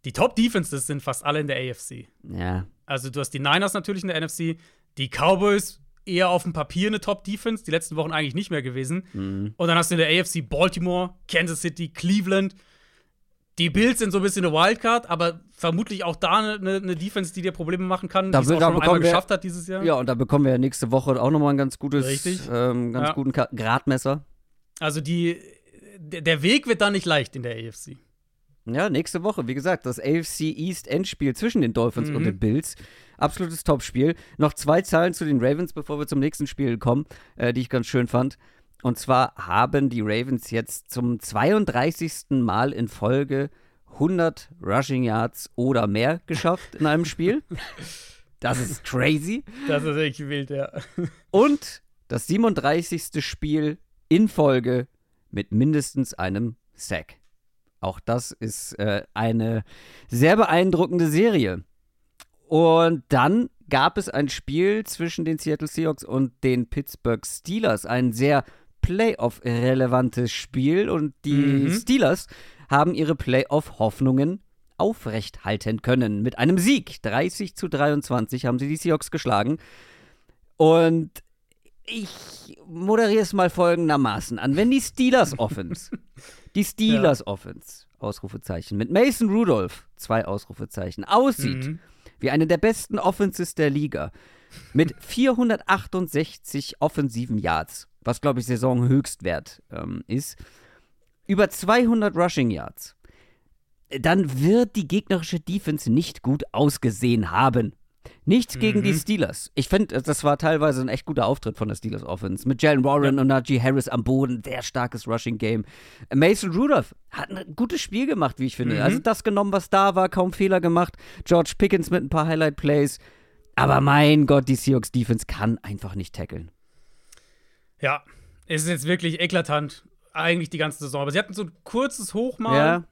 [SPEAKER 3] die Top-Defenses sind fast alle in der AFC.
[SPEAKER 2] Ja.
[SPEAKER 3] Also du hast die Niners natürlich in der NFC, die Cowboys eher auf dem Papier eine Top-Defense, die letzten Wochen eigentlich nicht mehr gewesen. Mhm. Und dann hast du in der AFC Baltimore, Kansas City, Cleveland, die Bills sind so ein bisschen eine Wildcard, aber vermutlich auch da eine, eine Defense, die dir Probleme machen kann, die es auch schon einmal wir, geschafft hat dieses Jahr.
[SPEAKER 2] Ja, und da bekommen wir ja nächste Woche auch nochmal ein ganz gutes, ähm, ganz ja. guten Gradmesser.
[SPEAKER 3] Also die, der Weg wird da nicht leicht in der AFC.
[SPEAKER 2] Ja, nächste Woche, wie gesagt, das AFC East Endspiel zwischen den Dolphins mhm. und den Bills. Absolutes Topspiel. Noch zwei Zahlen zu den Ravens, bevor wir zum nächsten Spiel kommen, äh, die ich ganz schön fand. Und zwar haben die Ravens jetzt zum 32. Mal in Folge 100 Rushing Yards oder mehr geschafft in einem Spiel. Das ist crazy.
[SPEAKER 3] Das ist echt wild, ja.
[SPEAKER 2] Und das 37. Spiel in Folge mit mindestens einem Sack. Auch das ist äh, eine sehr beeindruckende Serie. Und dann gab es ein Spiel zwischen den Seattle Seahawks und den Pittsburgh Steelers. Ein sehr Playoff-relevantes Spiel und die mhm. Steelers haben ihre Playoff-Hoffnungen aufrechthalten können. Mit einem Sieg. 30 zu 23 haben sie die Seahawks geschlagen. Und ich moderiere es mal folgendermaßen an. Wenn die Steelers Offense, die Steelers ja. Offense, Ausrufezeichen, mit Mason Rudolph, zwei Ausrufezeichen, aussieht mhm. wie eine der besten Offenses der Liga, mit 468 offensiven Yards, was glaube ich Saisonhöchstwert ähm, ist, über 200 Rushing Yards, dann wird die gegnerische Defense nicht gut ausgesehen haben. Nicht gegen mhm. die Steelers. Ich finde, das war teilweise ein echt guter Auftritt von der Steelers Offense. Mit Jalen Warren ja. und Najee Harris am Boden. Sehr starkes Rushing Game. Mason Rudolph hat ein gutes Spiel gemacht, wie ich finde. Mhm. Also das genommen, was da war, kaum Fehler gemacht. George Pickens mit ein paar Highlight-Plays. Aber mein Gott, die Seahawks Defense kann einfach nicht tackeln.
[SPEAKER 3] Ja, es ist jetzt wirklich eklatant, eigentlich die ganze Saison. Aber sie hatten so ein kurzes Hoch mal. Ja.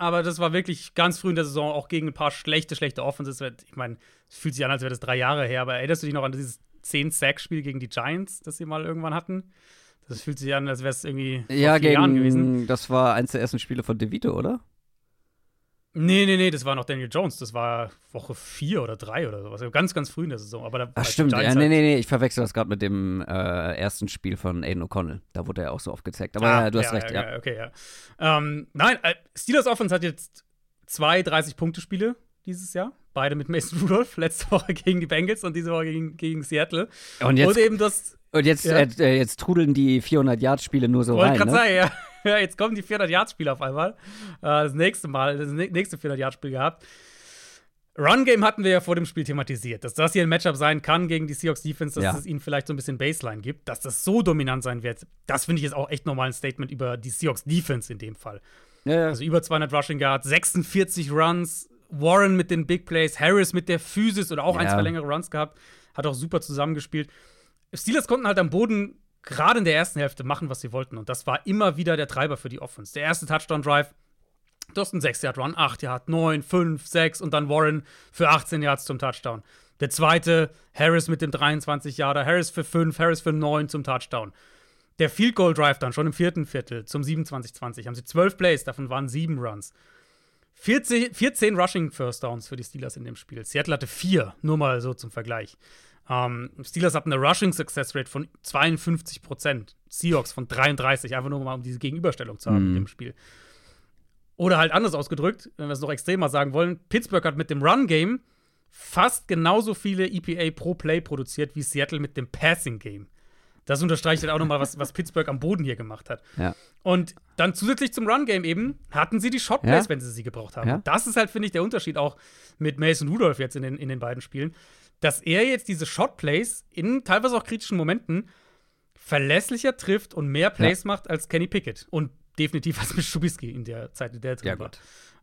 [SPEAKER 3] Aber das war wirklich ganz früh in der Saison auch gegen ein paar schlechte, schlechte Offenses. Ich meine, es fühlt sich an, als wäre das drei Jahre her, aber erinnerst du dich noch an dieses 10-Sack-Spiel gegen die Giants, das sie mal irgendwann hatten? Das fühlt sich an, als wäre es irgendwie
[SPEAKER 2] ja, vor vier gegen, Jahren gewesen. Das war eins der ersten Spiele von DeVito, oder?
[SPEAKER 3] Nee, nee, nee, das war noch Daniel Jones. Das war Woche vier oder drei oder sowas. Ganz, ganz früh in der Saison. Aber da
[SPEAKER 2] Ach, stimmt. Ja, nee, nee, nee. Ich verwechsel das gerade mit dem äh, ersten Spiel von Aiden O'Connell. Da wurde er auch so oft gezeigt. Aber ah, ja, du hast
[SPEAKER 3] ja,
[SPEAKER 2] recht, ja.
[SPEAKER 3] ja. Okay, ja. Ähm, nein, äh, Steelers Offense hat jetzt zwei 30-Punkte-Spiele dieses Jahr. Beide mit Mason Rudolph. Letzte Woche gegen die Bengals und diese Woche gegen, gegen Seattle.
[SPEAKER 2] Und, jetzt,
[SPEAKER 3] und eben das.
[SPEAKER 2] Und jetzt, ja. äh, jetzt trudeln die 400-Yard-Spiele nur so Wollte rein. Wollte gerade
[SPEAKER 3] ne? sagen, ja. Ja, jetzt kommen die 400-Yard-Spiele auf einmal. Äh, das nächste Mal, das nächste 400-Yard-Spiel gehabt. Run-Game hatten wir ja vor dem Spiel thematisiert, dass das hier ein Matchup sein kann gegen die Seahawks Defense, dass ja. es ihnen vielleicht so ein bisschen Baseline gibt, dass das so dominant sein wird. Das finde ich jetzt auch echt nochmal ein Statement über die Seahawks Defense in dem Fall. Ja, ja. Also über 200 Rushing Guards, 46 Runs, Warren mit den Big Plays, Harris mit der Physis oder auch ein, zwei längere Runs gehabt, hat auch super zusammengespielt. Steelers konnten halt am Boden gerade in der ersten Hälfte machen, was sie wollten. Und das war immer wieder der Treiber für die Offense. Der erste Touchdown-Drive, du hast einen 6-Yard-Run, 8 Yard, 9, 5, 6 und dann Warren für 18 Yards zum Touchdown. Der zweite, Harris mit dem 23 Yarder, Harris für 5, Harris für 9 zum Touchdown. Der Field Goal Drive dann schon im vierten Viertel zum 27-20 haben sie 12 Plays, davon waren 7 Runs. 14, 14 Rushing First Downs für die Steelers in dem Spiel. Seattle hatte 4, nur mal so zum Vergleich. Ähm, Steelers hatten eine Rushing Success Rate von 52% Seahawks von 33, einfach nur mal um diese Gegenüberstellung zu haben mhm. in dem Spiel. Oder halt anders ausgedrückt, wenn wir es noch extremer sagen wollen, Pittsburgh hat mit dem Run Game fast genauso viele EPA pro Play produziert wie Seattle mit dem Passing Game. Das unterstreicht halt auch nochmal, was, was Pittsburgh am Boden hier gemacht hat.
[SPEAKER 2] Ja.
[SPEAKER 3] Und dann zusätzlich zum Run-Game eben hatten sie die Shot-Plays, ja. wenn sie sie gebraucht haben. Ja. Das ist halt, finde ich, der Unterschied auch mit Mason Rudolph jetzt in den, in den beiden Spielen dass er jetzt diese Shot-Plays in teilweise auch kritischen Momenten verlässlicher trifft und mehr Plays ja. macht als Kenny Pickett. Und definitiv als mit Schubisky in der Zeit, in der er drin ja, war.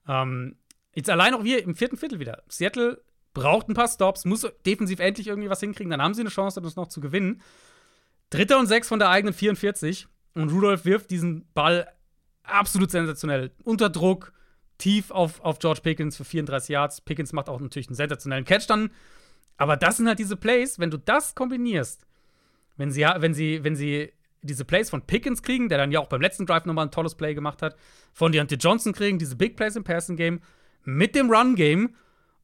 [SPEAKER 3] Ähm, jetzt allein auch wir im vierten Viertel wieder. Seattle braucht ein paar Stops, muss defensiv endlich irgendwie was hinkriegen, dann haben sie eine Chance, das noch zu gewinnen. Dritter und sechs von der eigenen 44 und Rudolph wirft diesen Ball absolut sensationell. Unter Druck, tief auf, auf George Pickens für 34 Yards. Pickens macht auch natürlich einen sensationellen Catch dann aber das sind halt diese Plays, wenn du das kombinierst, wenn sie, wenn sie, wenn sie diese Plays von Pickens kriegen, der dann ja auch beim letzten Drive nochmal ein tolles Play gemacht hat, von Deontay Johnson kriegen, diese Big Plays im Passing Game, mit dem Run Game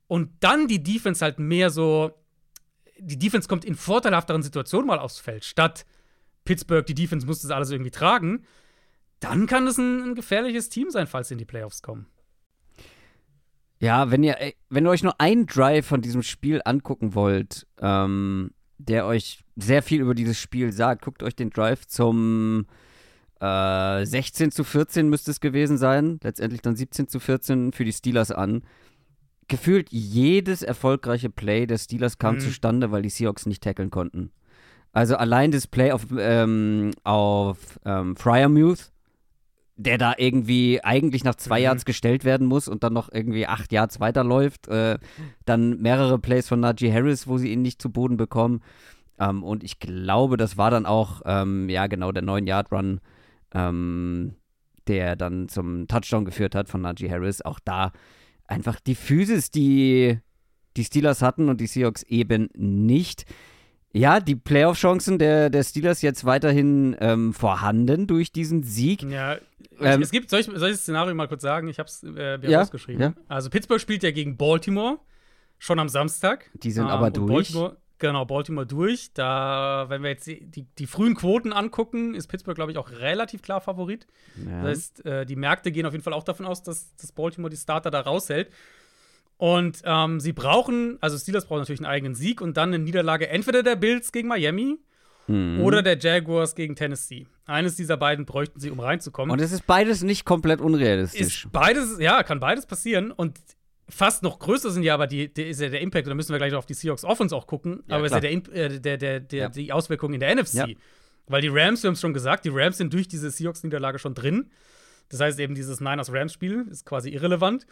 [SPEAKER 3] und dann die Defense halt mehr so, die Defense kommt in vorteilhafteren Situationen mal aufs Feld, statt Pittsburgh, die Defense muss das alles irgendwie tragen, dann kann es ein, ein gefährliches Team sein, falls sie in die Playoffs kommen.
[SPEAKER 2] Ja, wenn ihr, wenn ihr euch nur einen Drive von diesem Spiel angucken wollt, ähm, der euch sehr viel über dieses Spiel sagt, guckt euch den Drive zum äh, 16 zu 14 müsste es gewesen sein, letztendlich dann 17 zu 14 für die Steelers an. Gefühlt jedes erfolgreiche Play der Steelers kam mhm. zustande, weil die Seahawks nicht tackeln konnten. Also allein das Play auf, ähm, auf ähm, Fryermuth, der da irgendwie eigentlich nach zwei mhm. Yards gestellt werden muss und dann noch irgendwie acht Yards weiterläuft. Äh, dann mehrere Plays von Najee Harris, wo sie ihn nicht zu Boden bekommen. Ähm, und ich glaube, das war dann auch, ähm, ja, genau, der 9-Yard-Run, ähm, der dann zum Touchdown geführt hat von Najee Harris. Auch da einfach die Physis, die die Steelers hatten und die Seahawks eben nicht. Ja, die Playoff-Chancen der, der Steelers jetzt weiterhin ähm, vorhanden durch diesen Sieg.
[SPEAKER 3] Ja, ähm, es gibt, soll ich, soll ich das Szenario mal kurz sagen? Ich habe es äh, ja, rausgeschrieben. Ja. Also Pittsburgh spielt ja gegen Baltimore schon am Samstag.
[SPEAKER 2] Die sind ähm, aber durch.
[SPEAKER 3] Baltimore, genau, Baltimore durch. Da, wenn wir jetzt die, die, die frühen Quoten angucken, ist Pittsburgh, glaube ich, auch relativ klar Favorit. Ja. Das heißt, äh, die Märkte gehen auf jeden Fall auch davon aus, dass, dass Baltimore die Starter da raushält. Und ähm, sie brauchen, also Steelers brauchen natürlich einen eigenen Sieg und dann eine Niederlage entweder der Bills gegen Miami mhm. oder der Jaguars gegen Tennessee. Eines dieser beiden bräuchten sie, um reinzukommen.
[SPEAKER 2] Und es ist beides nicht komplett unrealistisch.
[SPEAKER 3] Ist beides, ja, kann beides passieren. Und fast noch größer sind ja aber die, die ist ja der Impact, und da müssen wir gleich auf die Seahawks Offense auch gucken, ja, aber klar. ist ja der, äh, der, der, der ja. die Auswirkungen in der NFC. Ja. Weil die Rams, wir haben es schon gesagt, die Rams sind durch diese Seahawks-Niederlage schon drin. Das heißt eben, dieses Niners-Rams-Spiel ist quasi irrelevant.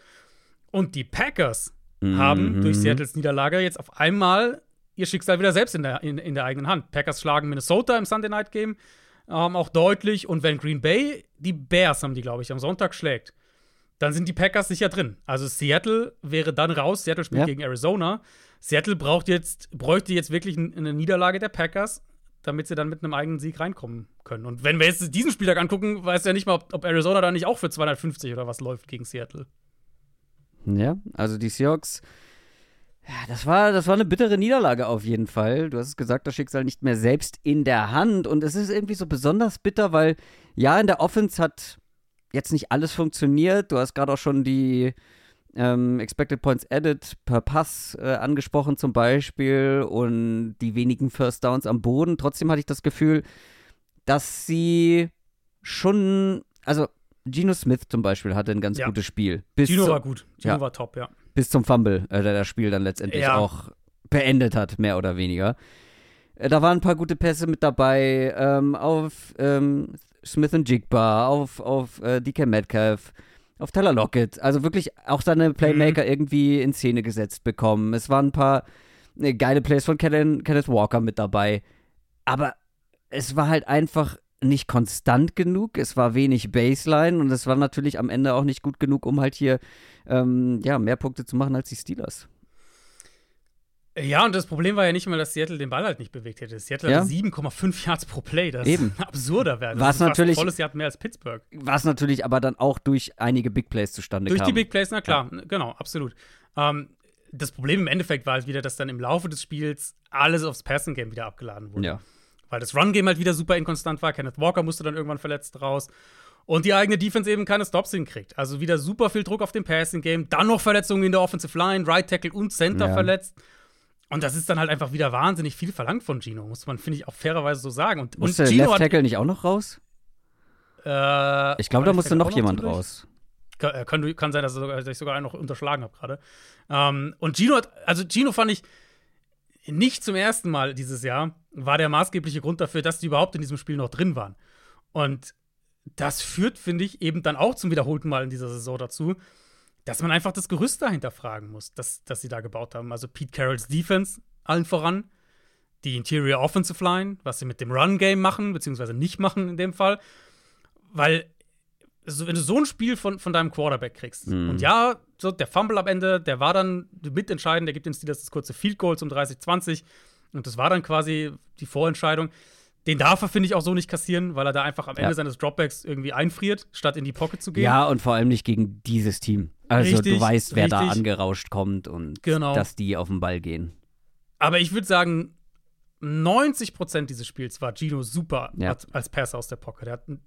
[SPEAKER 3] Und die Packers mhm. haben durch Seattles Niederlage jetzt auf einmal ihr Schicksal wieder selbst in der, in, in der eigenen Hand. Packers schlagen Minnesota im Sunday Night Game ähm, auch deutlich. Und wenn Green Bay die Bears haben die, glaube ich, am Sonntag schlägt, dann sind die Packers sicher drin. Also Seattle wäre dann raus. Seattle spielt
[SPEAKER 2] Ja.
[SPEAKER 3] gegen Arizona. Seattle braucht jetzt, bräuchte jetzt wirklich eine Niederlage der Packers, damit sie dann mit einem eigenen Sieg reinkommen können. Und wenn wir jetzt diesen Spieltag angucken, weiß ja nicht mal, ob, ob Arizona da nicht auch für 250 oder was läuft gegen Seattle.
[SPEAKER 2] Ja, also die Seahawks, ja, das war, das war eine bittere Niederlage auf jeden Fall. Du hast es gesagt, das Schicksal nicht mehr selbst in der Hand. Und es ist irgendwie so besonders bitter, weil ja, in der Offense hat jetzt nicht alles funktioniert. Du hast gerade auch schon die ähm, Expected Points Added per Pass äh, angesprochen zum Beispiel und die wenigen First Downs am Boden. Trotzdem hatte ich das Gefühl, dass sie schon, also Geno Smith zum Beispiel hatte ein ganz
[SPEAKER 3] Ja.
[SPEAKER 2] gutes Spiel. Bis
[SPEAKER 3] Gino war gut. Gino
[SPEAKER 2] Ja.
[SPEAKER 3] war top, ja.
[SPEAKER 2] bis zum Fumble, äh, der das Spiel dann letztendlich
[SPEAKER 3] Ja.
[SPEAKER 2] auch beendet hat, mehr oder weniger. Äh, da waren ein paar gute Pässe mit dabei, ähm, auf ähm, Smith und Jigba, auf, auf äh, DK Metcalf, auf Tyler Lockett. Also wirklich auch seine Playmaker irgendwie in Szene gesetzt bekommen. Es waren ein paar äh, geile Plays von Kenneth Walker mit dabei. Aber es war halt einfach nicht konstant genug, es war wenig Baseline und es war natürlich am Ende auch nicht gut genug, um halt hier ähm, ja, mehr Punkte zu machen als die Steelers.
[SPEAKER 3] Ja, und das Problem war ja nicht mal, dass Seattle den Ball halt nicht bewegt hätte. Seattle
[SPEAKER 2] Ja.
[SPEAKER 3] hatte 7,5 Yards pro Play. Das
[SPEAKER 2] Eben.
[SPEAKER 3] ist ein absurder Wert.
[SPEAKER 2] Was
[SPEAKER 3] das ist fast
[SPEAKER 2] natürlich-
[SPEAKER 3] ein volles Jahr mehr als Pittsburgh.
[SPEAKER 2] Was natürlich aber dann auch durch einige Big Plays zustande
[SPEAKER 3] Durch
[SPEAKER 2] kam.
[SPEAKER 3] die Big Plays, na klar, genau, absolut. Ähm, das Problem im Endeffekt war halt wieder, dass dann im Laufe des Spiels alles aufs Passing Game wieder abgeladen wurde.
[SPEAKER 2] Ja.
[SPEAKER 3] Weil das Run Game halt wieder super inkonstant war. Kenneth Walker musste dann irgendwann verletzt raus. Und die eigene Defense eben keine Stops hinkriegt. Also wieder super viel Druck auf dem Passing Game. Dann noch Verletzungen in der Offensive Line, Right Tackle und Center
[SPEAKER 2] Ja.
[SPEAKER 3] verletzt. Und das ist dann halt einfach wieder wahnsinnig viel verlangt von Gino, muss man, finde ich, auch fairerweise so sagen. Und, und Gino
[SPEAKER 2] Left
[SPEAKER 3] hat,
[SPEAKER 2] Tackle nicht auch noch raus?
[SPEAKER 3] äh,
[SPEAKER 2] Ich glaube, da musste noch
[SPEAKER 3] auch
[SPEAKER 2] jemand raus.
[SPEAKER 3] Kann, äh, kann, kann sein, dass ich sogar einen noch unterschlagen habe gerade. Ähm, und Gino hat, also Gino fand ich nicht zum ersten Mal dieses Jahr, war der maßgebliche Grund dafür, dass die überhaupt in diesem Spiel noch drin waren. Und das führt, finde ich, eben dann auch zum wiederholten Mal in dieser Saison dazu, dass man einfach das Gerüst dahinter fragen muss, das, das sie da gebaut haben. Also Pete Carrolls Defense allen voran, die Interior Offensive Line, was sie mit dem Run-Game machen, beziehungsweise nicht machen in dem Fall. Weil, so, wenn du so ein Spiel von, von deinem Quarterback kriegst,
[SPEAKER 2] Mhm.
[SPEAKER 3] und ja, so der Fumble am Ende, der war dann mitentscheidend, der gibt den Steelers das kurze Field Goal zum 30-20 und das war dann quasi die Vorentscheidung. Den darf er, finde ich, auch so nicht kassieren, weil er da einfach am Ende
[SPEAKER 2] Ja.
[SPEAKER 3] seines Dropbacks irgendwie einfriert, statt in die Pocket zu gehen.
[SPEAKER 2] Ja, und vor allem nicht gegen dieses Team. Also
[SPEAKER 3] Richtig,
[SPEAKER 2] du weißt, wer da
[SPEAKER 3] richtig.
[SPEAKER 2] angerauscht kommt und
[SPEAKER 3] Genau.
[SPEAKER 2] dass die auf den Ball gehen.
[SPEAKER 3] Aber ich würde sagen, 90% dieses Spiels war Gino super
[SPEAKER 2] Ja.
[SPEAKER 3] als, als Passer aus der Pocket. Er hat, ein-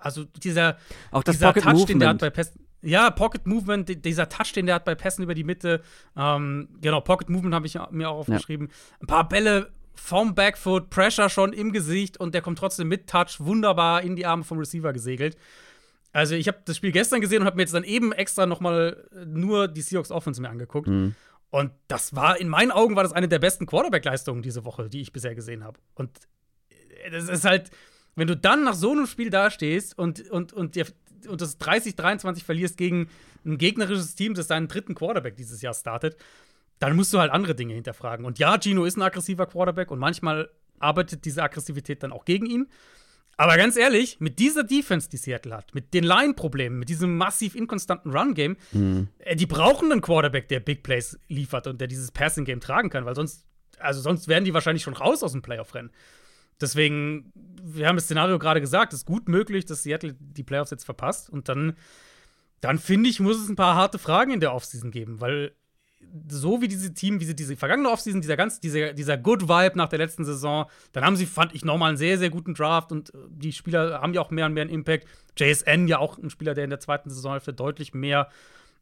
[SPEAKER 3] also dieser,
[SPEAKER 2] Auch das
[SPEAKER 3] dieser
[SPEAKER 2] Pocket
[SPEAKER 3] Touch, den der hat
[SPEAKER 2] Movement.
[SPEAKER 3] bei Pässen. Ja, Pocket Movement, di- dieser Touch, den der hat bei Pässen über die Mitte. Ähm, genau, Pocket Movement habe ich mir auch aufgeschrieben. Ein paar Bälle vom Backfoot, Pressure schon im Gesicht und der kommt trotzdem mit Touch wunderbar in die Arme vom Receiver gesegelt. Also, ich habe das Spiel gestern gesehen und habe mir jetzt dann eben extra noch mal nur die Seahawks Offense mir angeguckt.
[SPEAKER 2] Mhm.
[SPEAKER 3] Und das war, in meinen Augen, war das eine der besten Quarterback-Leistungen diese Woche, die ich bisher gesehen habe. Und äh, das ist halt, wenn du dann nach so einem Spiel dastehst und, und, und, dir, und das 30-23 verlierst gegen ein gegnerisches Team, das seinen dritten Quarterback dieses Jahr startet, dann musst du halt andere Dinge hinterfragen. Und ja, Gino ist ein aggressiver Quarterback und manchmal arbeitet diese Aggressivität dann auch gegen ihn. Aber ganz ehrlich, mit dieser Defense, die Seattle hat, mit den Line-Problemen, mit diesem massiv inkonstanten Run-Game, äh, die brauchen einen Quarterback, der Big Plays liefert und der dieses Passing-Game tragen kann, weil sonst, also sonst wären die wahrscheinlich schon raus aus dem Playoff-Rennen. Deswegen, wir haben das Szenario gerade gesagt, es ist gut möglich, dass Seattle die Playoffs jetzt verpasst. Und dann, dann finde ich, muss es ein paar harte Fragen in der Offseason geben, weil so wie diese Team, wie sie diese vergangene Offseason, dieser ganz, dieser, dieser Good Vibe nach der letzten Saison, dann haben sie, fand ich, nochmal einen sehr, sehr guten Draft und äh, die Spieler haben ja auch mehr und mehr einen Impact. JSN ja auch ein Spieler, der in der zweiten Saisonhälfte deutlich mehr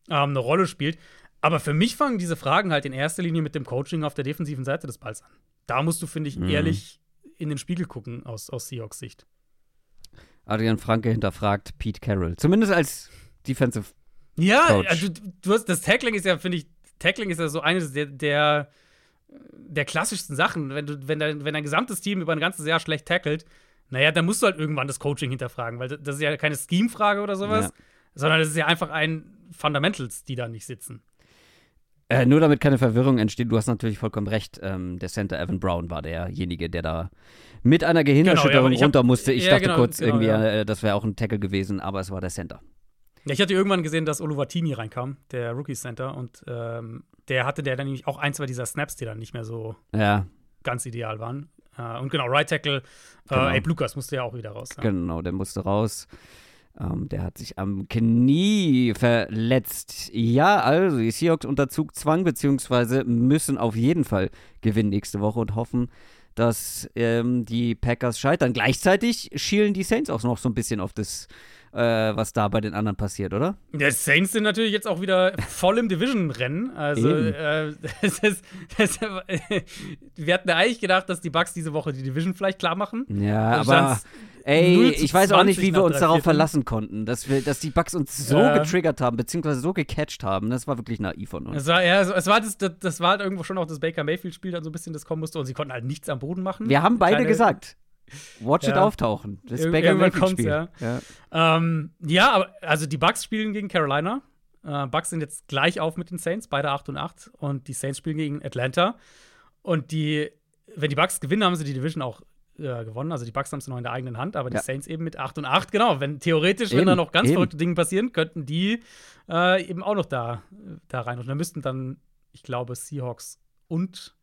[SPEAKER 3] ähm, eine Rolle spielt. Aber für mich fangen diese Fragen halt in erster Linie mit dem Coaching auf der defensiven Seite des Balls an. Da musst du, finde ich,
[SPEAKER 2] Mhm.
[SPEAKER 3] ehrlich in den Spiegel gucken aus, aus Seahawks Sicht.
[SPEAKER 2] Adrian Franke hinterfragt Pete Carroll. Zumindest als Defensive.
[SPEAKER 3] Ja,
[SPEAKER 2] Coach.
[SPEAKER 3] also du, hast, das Tackling ist ja, finde ich, Tackling ist ja so eines der, der, der klassischsten Sachen. Wenn, du, wenn, dein, wenn dein gesamtes Team über ein ganzes Jahr schlecht tackelt, naja, dann musst du halt irgendwann das Coaching hinterfragen, weil das ist ja keine Scheme-Frage oder sowas,
[SPEAKER 2] Ja.
[SPEAKER 3] sondern das ist ja einfach ein Fundamentals, die da nicht sitzen.
[SPEAKER 2] Äh, nur damit keine Verwirrung entsteht, du hast natürlich vollkommen recht. Ähm, der Center Evan Brown war derjenige, der da mit einer Gehirnerschütterung
[SPEAKER 3] Genau, ja, hab-
[SPEAKER 2] runter musste. Ich
[SPEAKER 3] ja,
[SPEAKER 2] dachte
[SPEAKER 3] genau,
[SPEAKER 2] kurz
[SPEAKER 3] genau,
[SPEAKER 2] irgendwie,
[SPEAKER 3] ja.
[SPEAKER 2] äh, das wäre auch ein Tackle gewesen, aber es war der Center.
[SPEAKER 3] Ja, ich hatte irgendwann gesehen, dass Oluwatini reinkam, der Rookie Center, und ähm, der hatte der dann nämlich auch ein, zwei dieser Snaps, die dann nicht mehr so ganz ideal waren. Äh, und genau, Right Tackle,
[SPEAKER 2] Genau.
[SPEAKER 3] äh, Abe Lucas musste ja auch wieder raus.
[SPEAKER 2] Genau, der musste raus. Ähm, der hat sich am Knie verletzt. Ja, also die Seahawks unter Zugzwang, beziehungsweise müssen auf jeden Fall gewinnen nächste Woche und hoffen, dass ähm, die Packers scheitern. Gleichzeitig schielen die Saints auch noch so ein bisschen auf das, äh, was da bei den anderen passiert, oder?
[SPEAKER 3] Die Saints sind natürlich jetzt auch wieder voll im Division-Rennen. Also, äh, das ist, das, wir hatten ja eigentlich gedacht, dass die Bucks diese Woche die Division vielleicht klar machen.
[SPEAKER 2] Ja,
[SPEAKER 3] Da
[SPEAKER 2] aber
[SPEAKER 3] stand's 0
[SPEAKER 2] ey, ich weiß auch nicht,
[SPEAKER 3] 20
[SPEAKER 2] wie wir uns darauf verlassen konnten, dass, wir, dass die Bugs uns so
[SPEAKER 3] Ja.
[SPEAKER 2] getriggert haben, beziehungsweise so gecatcht haben. Das war wirklich naiv von uns.
[SPEAKER 3] Es war, ja, es- es war, das, das, das war halt irgendwo schon auch das Baker Mayfield-Spiel, dann so ein bisschen das kommen musste und sie konnten halt nichts am Boden machen.
[SPEAKER 2] Wir haben beide
[SPEAKER 3] Keine-
[SPEAKER 2] gesagt, watch it
[SPEAKER 3] Ja.
[SPEAKER 2] auftauchen. Das
[SPEAKER 3] Ir-
[SPEAKER 2] Baker
[SPEAKER 3] irgendwann
[SPEAKER 2] Mayfield-Spiel.
[SPEAKER 3] kommt's,
[SPEAKER 2] Ja.
[SPEAKER 3] Ähm, ja, aber also die Bucks spielen gegen Carolina. Äh, Bucks sind jetzt gleich auf mit den Saints, beide 8 und 8. Und die Saints spielen gegen Atlanta. Und die, wenn die Bucks gewinnen, haben sie die Division auch äh, gewonnen. Also die Bucks haben es noch in der eigenen Hand, aber die
[SPEAKER 2] Ja.
[SPEAKER 3] Saints eben mit 8 und 8. Genau, wenn theoretisch, wenn
[SPEAKER 2] Eben,
[SPEAKER 3] da noch ganz
[SPEAKER 2] eben.
[SPEAKER 3] verrückte Dinge passieren, könnten die äh, eben auch noch da, da rein. Und dann müssten dann, ich glaube, Seahawks und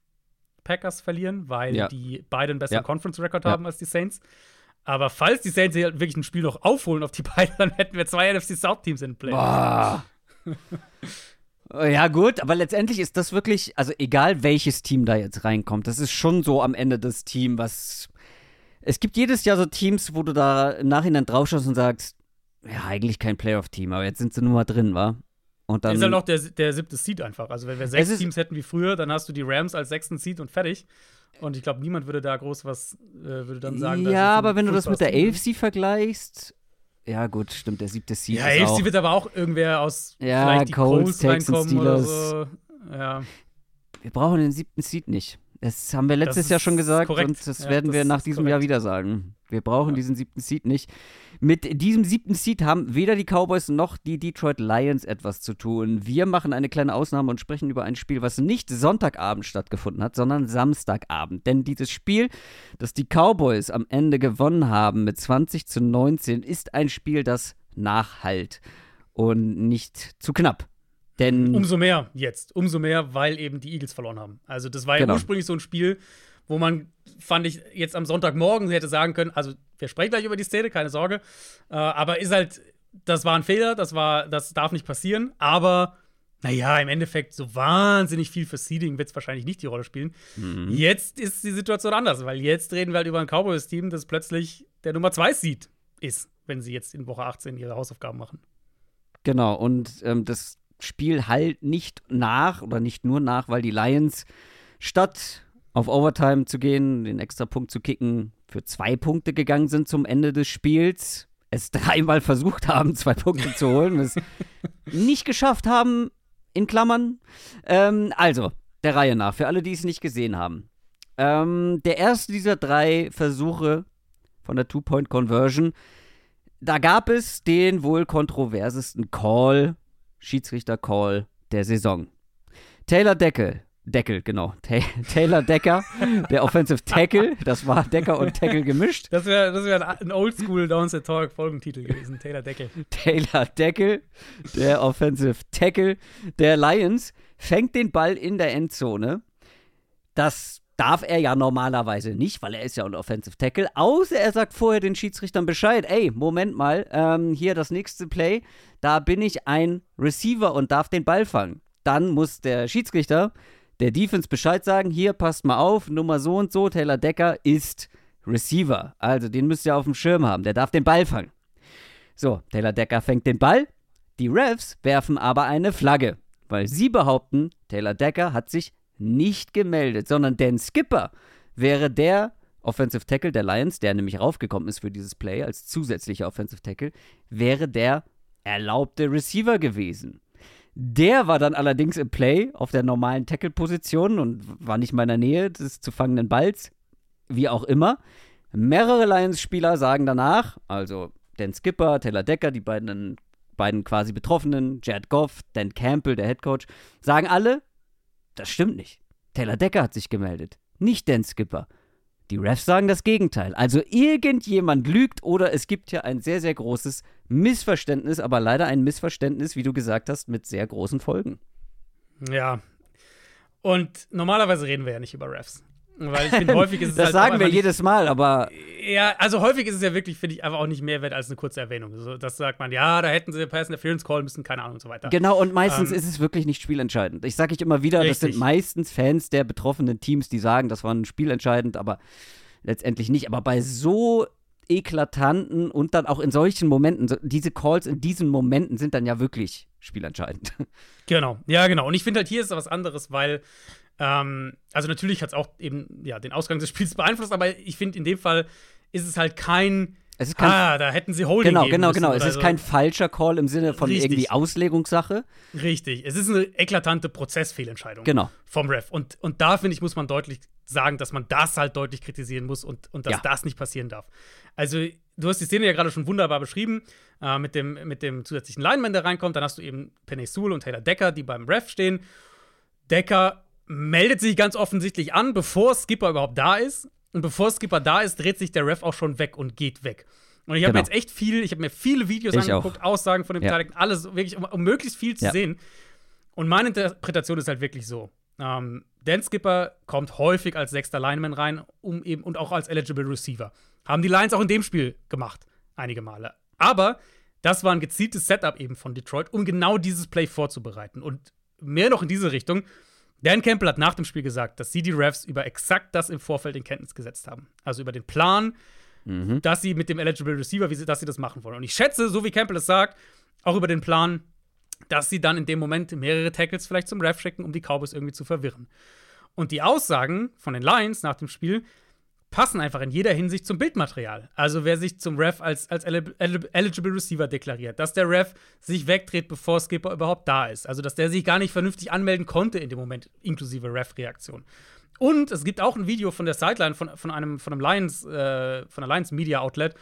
[SPEAKER 3] Packers verlieren, weil
[SPEAKER 2] Ja.
[SPEAKER 3] die beide einen besseren
[SPEAKER 2] Ja.
[SPEAKER 3] Conference-Record haben als die Saints. Aber falls die Saints hier wirklich ein Spiel noch aufholen auf die beiden, dann hätten wir zwei NFC South-Teams in Play.
[SPEAKER 2] Boah. Ja, gut, aber letztendlich ist das wirklich, also egal welches Team da jetzt reinkommt, das ist schon so am Ende das Team, was. Es gibt jedes Jahr so Teams, wo du da im Nachhinein draufschaust und sagst, ja, eigentlich kein Playoff-Team, aber jetzt sind sie nur mal drin, wa? Und dann.
[SPEAKER 3] ist halt noch der, der siebte Seed einfach. Also, wenn wir sechs
[SPEAKER 2] ist-
[SPEAKER 3] Teams hätten wie früher, dann hast du die Rams als sechsten Seed und fertig. Und ich glaube, niemand würde da groß was, äh, würde dann sagen.
[SPEAKER 2] ja, aber wenn du das mit der. AFC vergleichst, ja, gut, stimmt, der siebte Seed
[SPEAKER 3] Ja, AFC
[SPEAKER 2] auch.
[SPEAKER 3] wird aber auch irgendwer aus
[SPEAKER 2] Ja,
[SPEAKER 3] vielleicht die
[SPEAKER 2] Colts,
[SPEAKER 3] Colts,
[SPEAKER 2] Texans,
[SPEAKER 3] reinkommen oder
[SPEAKER 2] Steelers.
[SPEAKER 3] so. Ja.
[SPEAKER 2] Wir brauchen den siebten Seed nicht. Das haben wir letztes Jahr schon gesagt
[SPEAKER 3] korrekt.
[SPEAKER 2] und das
[SPEAKER 3] Ja,
[SPEAKER 2] werden
[SPEAKER 3] das
[SPEAKER 2] wir nach diesem
[SPEAKER 3] korrekt.
[SPEAKER 2] Jahr wieder sagen. Wir brauchen
[SPEAKER 3] Ja.
[SPEAKER 2] diesen siebten Seed nicht. Mit diesem siebten Seed haben weder die Cowboys noch die Detroit Lions etwas zu tun. Wir machen eine kleine Ausnahme und sprechen über ein Spiel, was nicht Sonntagabend stattgefunden hat, sondern Samstagabend. Denn dieses Spiel, das die Cowboys am Ende gewonnen haben mit 20 zu 19, ist ein Spiel, das nachhalt und nicht zu knapp. Denn
[SPEAKER 3] Umso mehr jetzt. Umso mehr, weil eben die Eagles verloren haben. Also, das war ja
[SPEAKER 2] Genau.
[SPEAKER 3] ursprünglich so ein Spiel, wo man, fand ich, jetzt am Sonntagmorgen hätte sagen können, also, wir sprechen gleich über die Szene, keine Sorge. Äh, aber ist halt, das war ein Fehler, das war, das darf nicht passieren. Aber, naja, im Endeffekt, so wahnsinnig viel für Seeding wird es wahrscheinlich nicht die Rolle spielen.
[SPEAKER 2] Mhm.
[SPEAKER 3] Jetzt ist die Situation anders, weil jetzt reden wir halt über ein Cowboys-Team, das plötzlich der Nummer 2 Seed ist, wenn sie jetzt in Woche 18 ihre Hausaufgaben machen.
[SPEAKER 2] Genau, und ähm, das Spiel halt nicht nach oder nicht nur nach, weil die Lions statt auf Overtime zu gehen, den extra Punkt zu kicken, für zwei Punkte gegangen sind zum Ende des Spiels, es dreimal versucht haben, zwei Punkte zu holen, es nicht geschafft haben, in Klammern. Ähm, also, der Reihe nach, für alle, die es nicht gesehen haben. Ähm, der erste dieser drei Versuche von der Two-Point-Conversion da gab es den wohl kontroversesten Call, Schiedsrichter-Call der Saison. Taylor Deckel, Deckel, genau, Ta Taylor Decker, der Offensive Tackle, das war Decker und Tackle gemischt.
[SPEAKER 3] Das wäre das wär ein Oldschool Downset Talk Folgentitel gewesen, Taylor Deckel.
[SPEAKER 2] Taylor Deckel, der Offensive Tackle der Lions, fängt den Ball in der Endzone. Das darf er ja normalerweise nicht, weil er ist ja ein Offensive Tackle, außer er sagt vorher den Schiedsrichtern Bescheid, ey, Moment mal, ähm, hier das nächste Play, da bin ich ein Receiver und darf den Ball fangen. Dann muss der Schiedsrichter der Defense Bescheid sagen, hier, passt mal auf, Nummer so und so, Taylor Decker ist Receiver. Also den müsst ihr auf dem Schirm haben, der darf den Ball fangen. So, Taylor Decker fängt den Ball. Die Refs werfen aber eine Flagge, weil sie behaupten, Taylor Decker hat sich nicht gemeldet, sondern Dan Skipper wäre der Offensive Tackle der Lions, der nämlich raufgekommen ist für dieses Play als zusätzlicher Offensive Tackle, wäre der erlaubte Receiver gewesen. Der war dann allerdings im Play auf der normalen Tackle-Position und war nicht mal in der Nähe des zu fangenden Balls, wie auch immer. Mehrere Lions-Spieler sagen danach, also Dan Skipper, Taylor Decker, die beiden, beiden quasi Betroffenen, Jared Goff, Dan Campbell, der Headcoach, sagen alle, das stimmt nicht. Taylor Decker hat sich gemeldet, nicht Dan Skipper. Die Refs sagen das Gegenteil. Also irgendjemand lügt oder es gibt hier ein sehr, sehr großes Missverständnis, aber leider ein Missverständnis, wie du gesagt hast, mit sehr großen Folgen.
[SPEAKER 3] Ja. Und normalerweise reden wir ja nicht über Refs. Weil ich finde, häufig ist es
[SPEAKER 2] das
[SPEAKER 3] halt
[SPEAKER 2] sagen wir
[SPEAKER 3] einfach
[SPEAKER 2] jedes Mal, aber
[SPEAKER 3] Nicht, ja, also häufig ist es ja wirklich, finde ich, einfach auch nicht mehr wert als eine kurze Erwähnung. So, das sagt man, ja, da hätten sie Pass Interference callen müssen, keine Ahnung und so weiter.
[SPEAKER 2] genau, und meistens
[SPEAKER 3] Ähm,
[SPEAKER 2] ist es wirklich nicht spielentscheidend. Ich sage ich immer wieder, das sind
[SPEAKER 3] Richtig.
[SPEAKER 2] meistens Fans der betroffenen Teams, die sagen, das war ein spielentscheidend, aber letztendlich nicht. Aber bei so eklatanten und dann auch in solchen Momenten, so, diese Calls in diesen Momenten sind dann ja wirklich spielentscheidend.
[SPEAKER 3] Genau, ja, genau. Und ich finde halt, hier ist was anderes, weil, ähm, also natürlich hat es auch eben ja, den Ausgang des Spiels beeinflusst, aber ich finde, in dem Fall ist es halt kein,
[SPEAKER 2] Es ist kein
[SPEAKER 3] ah, da hätten sie Holding
[SPEAKER 2] Genau, genau, genau. Es ist
[SPEAKER 3] so.
[SPEAKER 2] kein falscher Call im Sinne von
[SPEAKER 3] Richtig.
[SPEAKER 2] irgendwie Auslegungssache.
[SPEAKER 3] Richtig, es ist eine eklatante Prozessfehlentscheidung
[SPEAKER 2] Genau.
[SPEAKER 3] vom Ref. Und, und da, finde ich, muss man deutlich sagen, dass man das halt deutlich kritisieren muss und, und dass
[SPEAKER 2] Ja.
[SPEAKER 3] das nicht passieren darf. Also, du hast die Szene ja gerade schon wunderbar beschrieben, äh, mit, dem, mit dem zusätzlichen Lineman, der reinkommt. Dann hast du eben Penny Sewell und Taylor Decker, die beim Ref stehen. Decker meldet sich ganz offensichtlich an, bevor Skipper überhaupt da ist. Und bevor Skipper da ist, dreht sich der Ref auch schon weg und geht weg. Und ich habe
[SPEAKER 2] Genau.
[SPEAKER 3] mir jetzt echt viel, ich habe mir viele Videos
[SPEAKER 2] Ich
[SPEAKER 3] angeguckt, Aussagen von dem
[SPEAKER 2] Ja.
[SPEAKER 3] Beteiligten, alles wirklich, um, um möglichst viel zu
[SPEAKER 2] Ja.
[SPEAKER 3] sehen. Und meine Interpretation ist halt wirklich so. Ähm, Dan Skipper kommt häufig als sechster Lineman rein, um eben und auch als eligible Receiver. Haben die Lions auch in dem Spiel gemacht, einige Male. Aber das war ein gezieltes Setup eben von Detroit, um genau dieses Play vorzubereiten. Und mehr noch in diese Richtung. Dan Campbell hat nach dem Spiel gesagt, dass sie die Refs über exakt das im Vorfeld in Kenntnis gesetzt haben. Also über den Plan, dass sie mit dem Eligible Receiver, wie sie, dass sie das machen wollen. Und ich schätze, so wie Campbell es sagt, auch über den Plan, dass sie dann in dem Moment mehrere Tackles vielleicht zum Ref schicken, um die Cowboys irgendwie zu verwirren. Und die Aussagen von den Lions nach dem Spiel passen einfach in jeder Hinsicht zum Bildmaterial. Also wer sich zum Ref als, als eli- eli- eligible Receiver deklariert, dass der Ref sich wegdreht, bevor Skipper überhaupt da ist. Also dass der sich gar nicht vernünftig anmelden konnte in dem Moment, inklusive Ref-Reaktion. Und es gibt auch ein Video von der Sideline von, von einem, von einem Lions, äh, von einer Lions Media Outlet,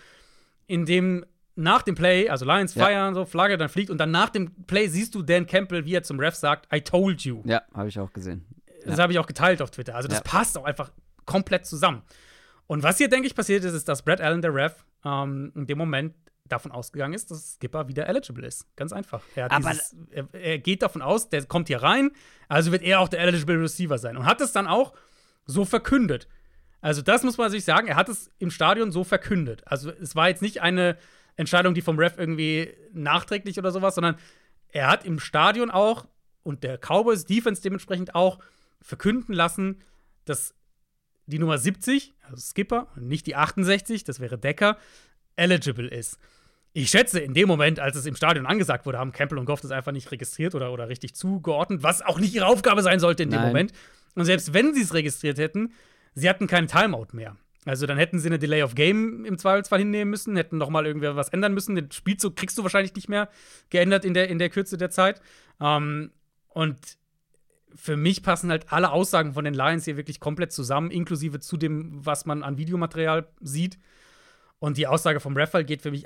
[SPEAKER 3] in dem nach dem Play, also Lions
[SPEAKER 2] Ja.
[SPEAKER 3] feiern, so Flagge, dann fliegt und dann nach dem Play siehst du Dan Campbell, wie er zum Ref sagt, I told you.
[SPEAKER 2] Ja, habe ich auch gesehen.
[SPEAKER 3] Das habe ich auch geteilt auf Twitter. Also das
[SPEAKER 2] Ja.
[SPEAKER 3] passt auch einfach komplett zusammen. Und was hier, denke ich, passiert ist, ist, dass Brad Allen, der Ref, ähm, in dem Moment davon ausgegangen ist, dass Skipper wieder eligible ist. Ganz einfach. Er, dieses, er, er geht davon aus, der kommt hier rein, also wird er auch der eligible Receiver sein. Und hat es dann auch so verkündet. Also das muss man sich sagen, er hat es im Stadion so verkündet. Also es war jetzt nicht eine Entscheidung, die vom Ref irgendwie nachträglich oder sowas, sondern er hat im Stadion auch und der Cowboys Defense dementsprechend auch verkünden lassen, dass die Nummer 70, also Skipper, und nicht die 68, das wäre Decker, eligible ist. Ich schätze, in dem Moment, als es im Stadion angesagt wurde, haben Campbell und Goff das einfach nicht registriert oder, oder richtig zugeordnet, was auch nicht ihre Aufgabe sein sollte in dem
[SPEAKER 2] Nein.
[SPEAKER 3] Moment. Und selbst wenn sie es registriert hätten, sie hatten keinen Timeout mehr. Also dann hätten sie eine Delay of Game im Zweifelsfall hinnehmen müssen, hätten noch mal irgendwie was ändern müssen. Den Spielzug kriegst du wahrscheinlich nicht mehr geändert in der, in der Kürze der Zeit. Ähm, und für mich passen halt alle Aussagen von den Lions hier wirklich komplett zusammen, inklusive zu dem, was man an Videomaterial sieht. Und die Aussage vom Raffal geht für mich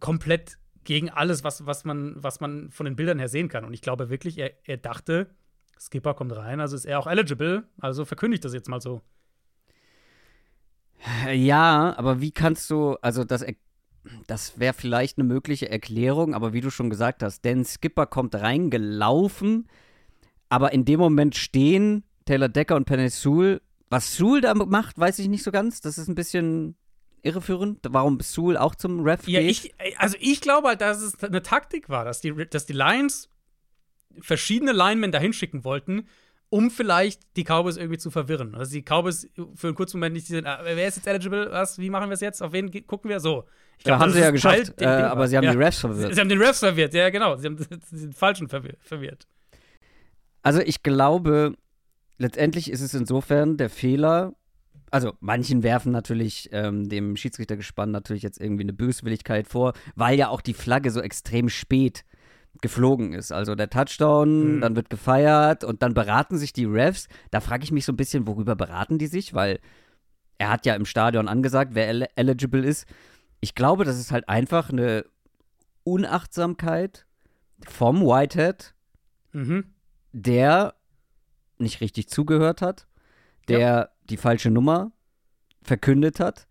[SPEAKER 3] komplett gegen alles, was, was, man, was man von den Bildern her sehen kann. Und ich glaube wirklich, er, er dachte, Skipper kommt rein, also ist er auch eligible, also verkündigt das jetzt mal so.
[SPEAKER 2] Ja, aber wie kannst du, also das, das wäre vielleicht eine mögliche Erklärung, aber wie du schon gesagt hast, denn Skipper kommt reingelaufen, aber in dem Moment stehen Taylor Decker und Penny Sewell. Was Sewell da macht, weiß ich nicht so ganz. Das ist ein bisschen irreführend, warum Sewell auch zum Ref
[SPEAKER 3] Ja,
[SPEAKER 2] geht.
[SPEAKER 3] ich, also ich glaube halt, dass es eine Taktik war, dass die, dass die Lions verschiedene Linemen dahin schicken wollten, um vielleicht die Cowboys irgendwie zu verwirren. Also die Cowboys für einen kurzen Moment nicht sind, ah, wer ist jetzt eligible, was, wie machen wir es jetzt, auf wen gucken wir? So. Ich
[SPEAKER 2] ja,
[SPEAKER 3] glaub,
[SPEAKER 2] haben
[SPEAKER 3] das
[SPEAKER 2] sie ja
[SPEAKER 3] Teil
[SPEAKER 2] geschafft, äh, aber sie haben
[SPEAKER 3] ja.
[SPEAKER 2] die Refs
[SPEAKER 3] Sie,
[SPEAKER 2] verwirrt.
[SPEAKER 3] sie haben den Refs verwirrt, ja genau, sie haben den falschen verwir verwirrt.
[SPEAKER 2] Also ich glaube, letztendlich ist es insofern der Fehler. Also manchen werfen natürlich ähm, dem Schiedsrichtergespann natürlich jetzt irgendwie eine Böswilligkeit vor, weil ja auch die Flagge so extrem spät geflogen ist. Also der Touchdown,
[SPEAKER 3] Mhm.
[SPEAKER 2] dann wird gefeiert und dann beraten sich die Refs. Da frage ich mich so ein bisschen, worüber beraten die sich, weil er hat ja im Stadion angesagt, wer el eligible ist. Ich glaube, das ist halt einfach eine Unachtsamkeit vom Whitehead,
[SPEAKER 3] Mhm.
[SPEAKER 2] Der nicht richtig zugehört hat, der die falsche Nummer verkündet hat.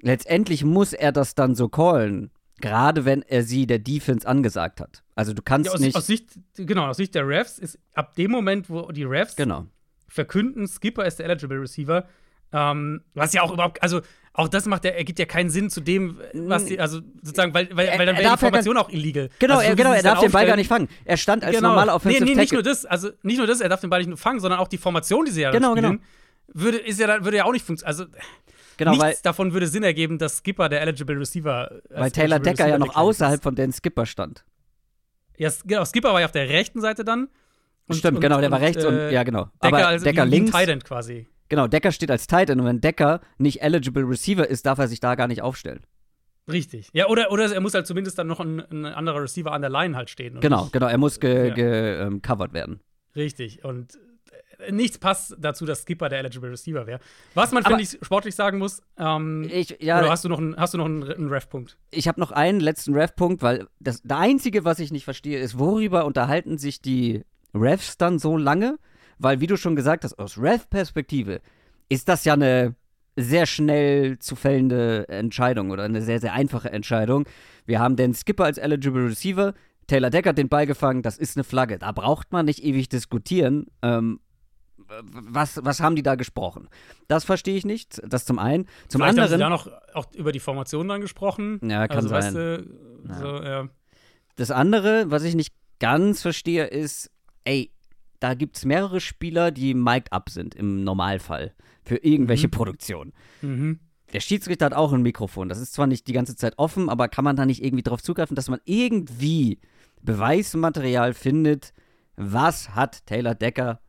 [SPEAKER 2] Letztendlich muss er das dann so callen. Gerade wenn er sie der Defense angesagt hat. Also du kannst
[SPEAKER 3] Ja, aus,
[SPEAKER 2] nicht.
[SPEAKER 3] aus Sicht, genau, aus Sicht der Refs ist ab dem Moment, wo die Refs
[SPEAKER 2] genau.
[SPEAKER 3] verkünden, Skipper ist der eligible Receiver, ähm, was ja auch überhaupt, also auch das macht ja, ergibt ja keinen Sinn zu dem, was die, also sozusagen, weil, weil, weil dann wäre die
[SPEAKER 2] ja
[SPEAKER 3] Formation auch illegal.
[SPEAKER 2] Genau,
[SPEAKER 3] also, so
[SPEAKER 2] er, genau, er
[SPEAKER 3] dann
[SPEAKER 2] darf den Ball gar nicht fangen. Er stand als
[SPEAKER 3] Genau.
[SPEAKER 2] normaler Offensive
[SPEAKER 3] nee, nee, nicht
[SPEAKER 2] Tackle.
[SPEAKER 3] nur das, also nicht nur das, er darf den Ball nicht nur fangen, sondern auch die Formation, die sie ja
[SPEAKER 2] Genau,
[SPEAKER 3] dann spielen, würde, ist ja, dann- würde ja auch nicht funktionieren. Also
[SPEAKER 2] genau,
[SPEAKER 3] nichts
[SPEAKER 2] weil,
[SPEAKER 3] davon würde Sinn ergeben, dass Skipper der eligible Receiver als
[SPEAKER 2] weil Taylor Decker ja
[SPEAKER 3] Receiver
[SPEAKER 2] noch
[SPEAKER 3] declared
[SPEAKER 2] außerhalb
[SPEAKER 3] ist.
[SPEAKER 2] von Dan Skipper stand.
[SPEAKER 3] Ja, genau, Skipper war ja auf der rechten Seite dann. Und-
[SPEAKER 2] Stimmt,
[SPEAKER 3] und-
[SPEAKER 2] genau, der war
[SPEAKER 3] und,
[SPEAKER 2] rechts und,
[SPEAKER 3] äh,
[SPEAKER 2] ja, genau.
[SPEAKER 3] Decker,
[SPEAKER 2] Aber
[SPEAKER 3] also
[SPEAKER 2] Decker links.
[SPEAKER 3] Tight End quasi.
[SPEAKER 2] Genau, Decker steht als Tight End und wenn Decker nicht eligible Receiver ist, darf er sich da gar nicht aufstellen.
[SPEAKER 3] Richtig. Ja, oder, oder er muss halt zumindest dann noch ein, ein anderer Receiver an der Line halt stehen.
[SPEAKER 2] Genau,
[SPEAKER 3] nicht-
[SPEAKER 2] genau, er muss ge,
[SPEAKER 3] Ja.
[SPEAKER 2] ge, ähm, covered werden.
[SPEAKER 3] Richtig. Und äh, nichts passt dazu, dass Skipper der eligible Receiver wäre. Was man, finde ich, sportlich sagen muss, ähm,
[SPEAKER 2] Ich, ja,
[SPEAKER 3] oder hast du noch einen, hast du noch einen, einen Ref-Punkt?
[SPEAKER 2] ich habe noch einen letzten Ref-Punkt, weil das, der einzige, was ich nicht verstehe, ist, worüber unterhalten sich die Refs dann so lange? Weil, wie du schon gesagt hast, aus Ref-Perspektive ist das ja eine sehr schnell zu fällende Entscheidung oder eine sehr, sehr einfache Entscheidung. Wir haben den Skipper als eligible Receiver, Taylor Decker hat den Ball gefangen, das ist eine Flagge. Da braucht man nicht ewig diskutieren. Ähm, was, was haben die da gesprochen? Das verstehe ich nicht. Das zum einen. Zum
[SPEAKER 3] Vielleicht haben sie
[SPEAKER 2] anderen.
[SPEAKER 3] da noch auch über die Formation dann gesprochen.
[SPEAKER 2] Ja, kann
[SPEAKER 3] also,
[SPEAKER 2] sein.
[SPEAKER 3] Weißt du, so, ja.
[SPEAKER 2] Das andere, was ich nicht ganz verstehe, ist, ey, da gibt es mehrere Spieler, die mic'd up sind im Normalfall für irgendwelche Produktionen.
[SPEAKER 3] Mhm.
[SPEAKER 2] Der Schiedsrichter hat auch ein Mikrofon. Das ist zwar nicht die ganze Zeit offen, aber kann man da nicht irgendwie drauf zugreifen, dass man irgendwie Beweismaterial findet, was hat Taylor Decker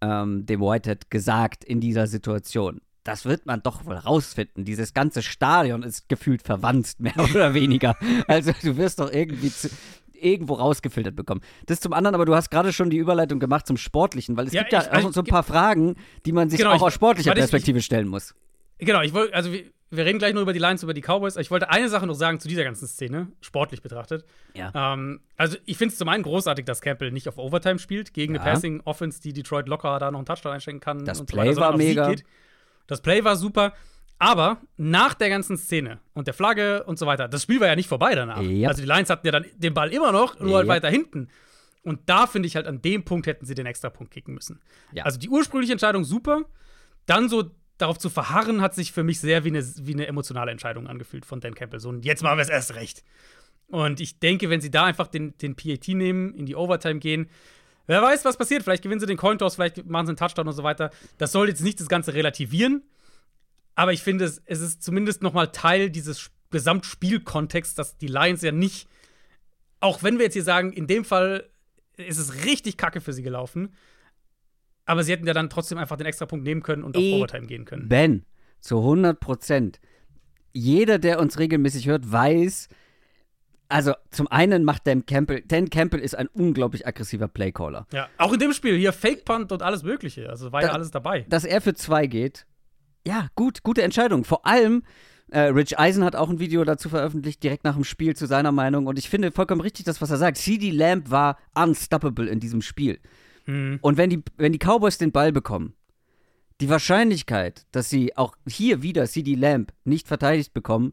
[SPEAKER 2] ähm, dem Whitehead gesagt in dieser Situation? Das wird man doch wohl rausfinden. Dieses ganze Stadion ist gefühlt verwandt, mehr oder weniger. Also du wirst doch irgendwie zu, irgendwo rausgefiltert bekommen. Das zum anderen, aber du hast gerade schon die Überleitung gemacht zum Sportlichen, weil es
[SPEAKER 3] Ja,
[SPEAKER 2] gibt ja
[SPEAKER 3] ich-
[SPEAKER 2] auch
[SPEAKER 3] also,
[SPEAKER 2] so ein paar Fragen, die man sich
[SPEAKER 3] Genau,
[SPEAKER 2] auch
[SPEAKER 3] ich-
[SPEAKER 2] aus sportlicher
[SPEAKER 3] ich-
[SPEAKER 2] Perspektive stellen muss.
[SPEAKER 3] Genau, ich wollte, also wir, wir reden gleich noch über die Lions, über die Cowboys. Ich wollte eine Sache noch sagen zu dieser ganzen Szene, sportlich betrachtet.
[SPEAKER 2] Ja.
[SPEAKER 3] Ähm, also ich finde es zum einen großartig, dass Campbell nicht auf Overtime spielt, gegen eine
[SPEAKER 2] Ja.
[SPEAKER 3] Passing-Offense, die Detroit locker da noch einen Touchdown einschenken kann.
[SPEAKER 2] Das
[SPEAKER 3] und so
[SPEAKER 2] Play
[SPEAKER 3] weiter,
[SPEAKER 2] war mega.
[SPEAKER 3] Das Play war super. Aber nach der ganzen Szene und der Flagge und so weiter, das Spiel war ja nicht vorbei danach.
[SPEAKER 2] Yep.
[SPEAKER 3] Also die Lions hatten ja dann den Ball immer noch, nur halt
[SPEAKER 2] Yep.
[SPEAKER 3] weiter hinten. Und da finde ich halt, an dem Punkt hätten sie den Extrapunkt kicken müssen.
[SPEAKER 2] Ja.
[SPEAKER 3] Also die ursprüngliche Entscheidung super. Dann so darauf zu verharren, hat sich für mich sehr wie eine, wie eine emotionale Entscheidung angefühlt von Dan Campbell. So, und jetzt machen wir es erst recht. Und ich denke, wenn sie da einfach den, den PAT nehmen, in die Overtime gehen, wer weiß, was passiert. Vielleicht gewinnen sie den Cointoss, vielleicht machen sie einen Touchdown und so weiter. Das soll jetzt nicht das Ganze relativieren. Aber ich finde, es, es ist zumindest noch mal Teil dieses Gesamtspielkontexts, dass die Lions ja nicht, auch wenn wir jetzt hier sagen, in dem Fall ist es richtig kacke für sie gelaufen, aber sie hätten ja dann trotzdem einfach den Extrapunkt nehmen können und auf
[SPEAKER 2] Eh,
[SPEAKER 3] Overtime gehen können.
[SPEAKER 2] Ben, zu 100 Prozent. Jeder, der uns regelmäßig hört, weiß, also zum einen macht Dan Campbell, Dan Campbell ist ein unglaublich aggressiver Playcaller.
[SPEAKER 3] Ja, auch in dem Spiel hier Fake Punt und alles Mögliche. Also war ja
[SPEAKER 2] Da-
[SPEAKER 3] alles dabei.
[SPEAKER 2] Dass er für zwei geht, ja, gut, gute Entscheidung. Vor allem, äh, Rich Eisen hat auch ein Video dazu veröffentlicht, direkt nach dem Spiel zu seiner Meinung. Und ich finde vollkommen richtig das, was er sagt. CD Lamb war unstoppable in diesem Spiel.
[SPEAKER 3] Hm.
[SPEAKER 2] Und wenn die, wenn die Cowboys den Ball bekommen, die Wahrscheinlichkeit, dass sie auch hier wieder CD Lamb nicht verteidigt bekommen,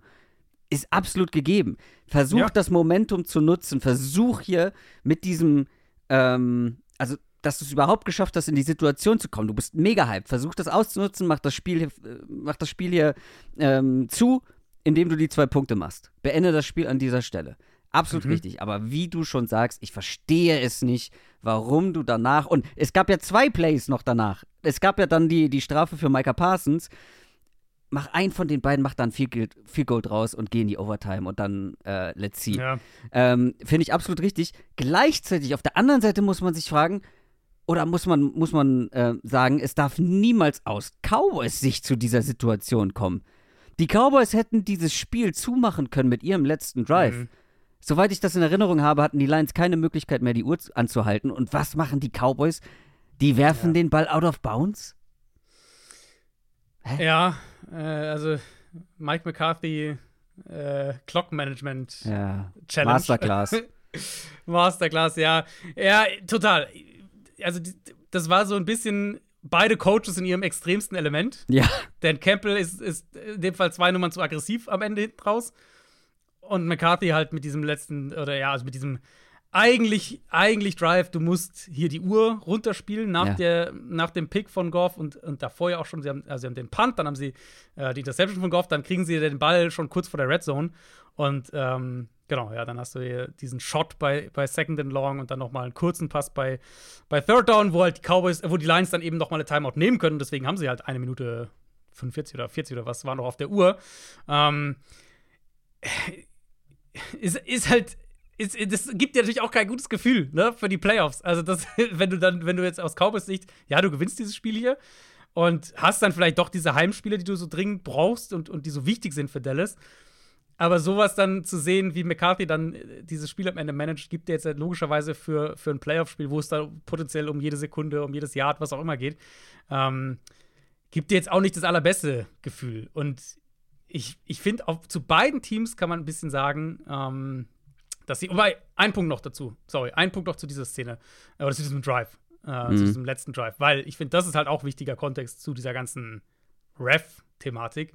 [SPEAKER 2] ist absolut gegeben. Versuch
[SPEAKER 3] Ja.
[SPEAKER 2] das Momentum zu nutzen. Versuch hier mit diesem, ähm, also dass du es überhaupt geschafft hast, in die Situation zu kommen. Du bist mega hyped. Versuch das auszunutzen, mach das Spiel hier, äh, mach das Spiel hier ähm, zu, indem du die zwei Punkte machst. Beende das Spiel an dieser Stelle. Absolut
[SPEAKER 3] Mhm.
[SPEAKER 2] richtig. Aber wie du schon sagst, ich verstehe es nicht, warum du danach. Und es gab ja zwei Plays noch danach. Es gab ja dann die, die Strafe für Micah Parsons. Mach einen von den beiden, mach dann viel Gold, viel Gold raus und geh in die Overtime und dann äh, let's see.
[SPEAKER 3] Ja.
[SPEAKER 2] Ähm, Finde ich absolut richtig. Gleichzeitig, auf der anderen Seite muss man sich fragen, oder muss man, muss man äh, sagen, es darf niemals aus Cowboys Sicht zu dieser Situation kommen. Die Cowboys hätten dieses Spiel zumachen können mit ihrem letzten Drive.
[SPEAKER 3] Mhm.
[SPEAKER 2] Soweit ich das in Erinnerung habe, hatten die Lions keine Möglichkeit mehr, die Uhr zu- anzuhalten. Und was machen die Cowboys? Die werfen
[SPEAKER 3] Ja.
[SPEAKER 2] den Ball out of bounds?
[SPEAKER 3] Ja, äh, also Mike McCarthy, äh, Clock Management
[SPEAKER 2] Ja.
[SPEAKER 3] Challenge.
[SPEAKER 2] Masterclass.
[SPEAKER 3] Masterclass, ja. Ja, total. Also, die, das war so ein bisschen beide Coaches in ihrem extremsten Element.
[SPEAKER 2] ja.
[SPEAKER 3] Denn Campbell ist, ist in dem Fall zwei Nummern zu aggressiv am Ende hinten raus. und McCarthy halt mit diesem letzten, oder ja, also mit diesem eigentlich, eigentlich Drive, du musst hier die Uhr runterspielen nach,
[SPEAKER 2] Ja.
[SPEAKER 3] der, nach dem Pick von Goff und, und davor ja auch schon, sie haben, also sie haben den Punt, dann haben sie äh, die Interception von Goff, dann kriegen sie den Ball schon kurz vor der Red Zone und ähm, genau, ja, dann hast du hier diesen Shot bei, bei Second and Long und dann nochmal einen kurzen Pass bei, bei Third Down, wo halt die Cowboys, wo die Lions dann eben nochmal eine Timeout nehmen können, deswegen haben sie halt eine Minute 45 oder 40 oder was war noch auf der Uhr. Ähm, ist, ist halt, ist, das gibt dir natürlich auch kein gutes Gefühl, ne, für die Playoffs. Also, das, wenn du dann, wenn du jetzt aus Cowboys Sicht, ja, du gewinnst dieses Spiel hier und hast dann vielleicht doch diese Heimspiele, die du so dringend brauchst und, und die so wichtig sind für Dallas. Aber sowas dann zu sehen, wie McCarthy dann äh, dieses Spiel am Ende managt, gibt dir jetzt halt logischerweise für, für ein Playoff-Spiel, wo es da potenziell um jede Sekunde, um jedes Yard, was auch immer geht, ähm, gibt dir jetzt auch nicht das allerbeste Gefühl. Und ich, ich finde, auch zu beiden Teams kann man ein bisschen sagen, ähm, dass sie. Wobei, ein Punkt noch dazu. Sorry, ein Punkt noch zu dieser Szene. äh, Oder zu diesem Drive. Äh, Zu diesem letzten Drive. Weil ich finde, das ist halt auch wichtiger Kontext zu dieser ganzen Ref-Thematik.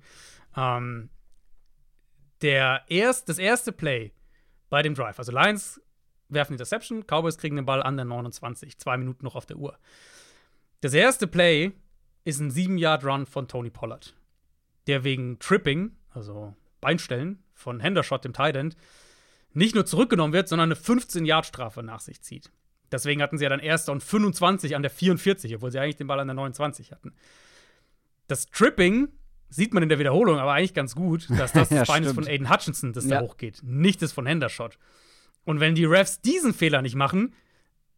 [SPEAKER 3] Ähm, der erst, das erste Play bei dem Drive, also Lions werfen Interception, Cowboys kriegen den Ball an der 29, zwei Minuten noch auf der Uhr. Das erste Play ist ein 7-Yard-Run von Tony Pollard, der wegen Tripping, also Beinstellen von Hendershot, dem Tight End, nicht nur zurückgenommen wird, sondern eine 15-Yard-Strafe nach sich zieht. Deswegen hatten sie ja dann erst und 25 an der 44, obwohl sie eigentlich den Ball an der 29 hatten. Das Tripping sieht man in der Wiederholung aber eigentlich ganz gut, dass das
[SPEAKER 2] Ja,
[SPEAKER 3] das Bein ist von Aiden Hutchinson, das
[SPEAKER 2] Ja.
[SPEAKER 3] da hochgeht, nicht das von Hendershot. Und wenn die Refs diesen Fehler nicht machen,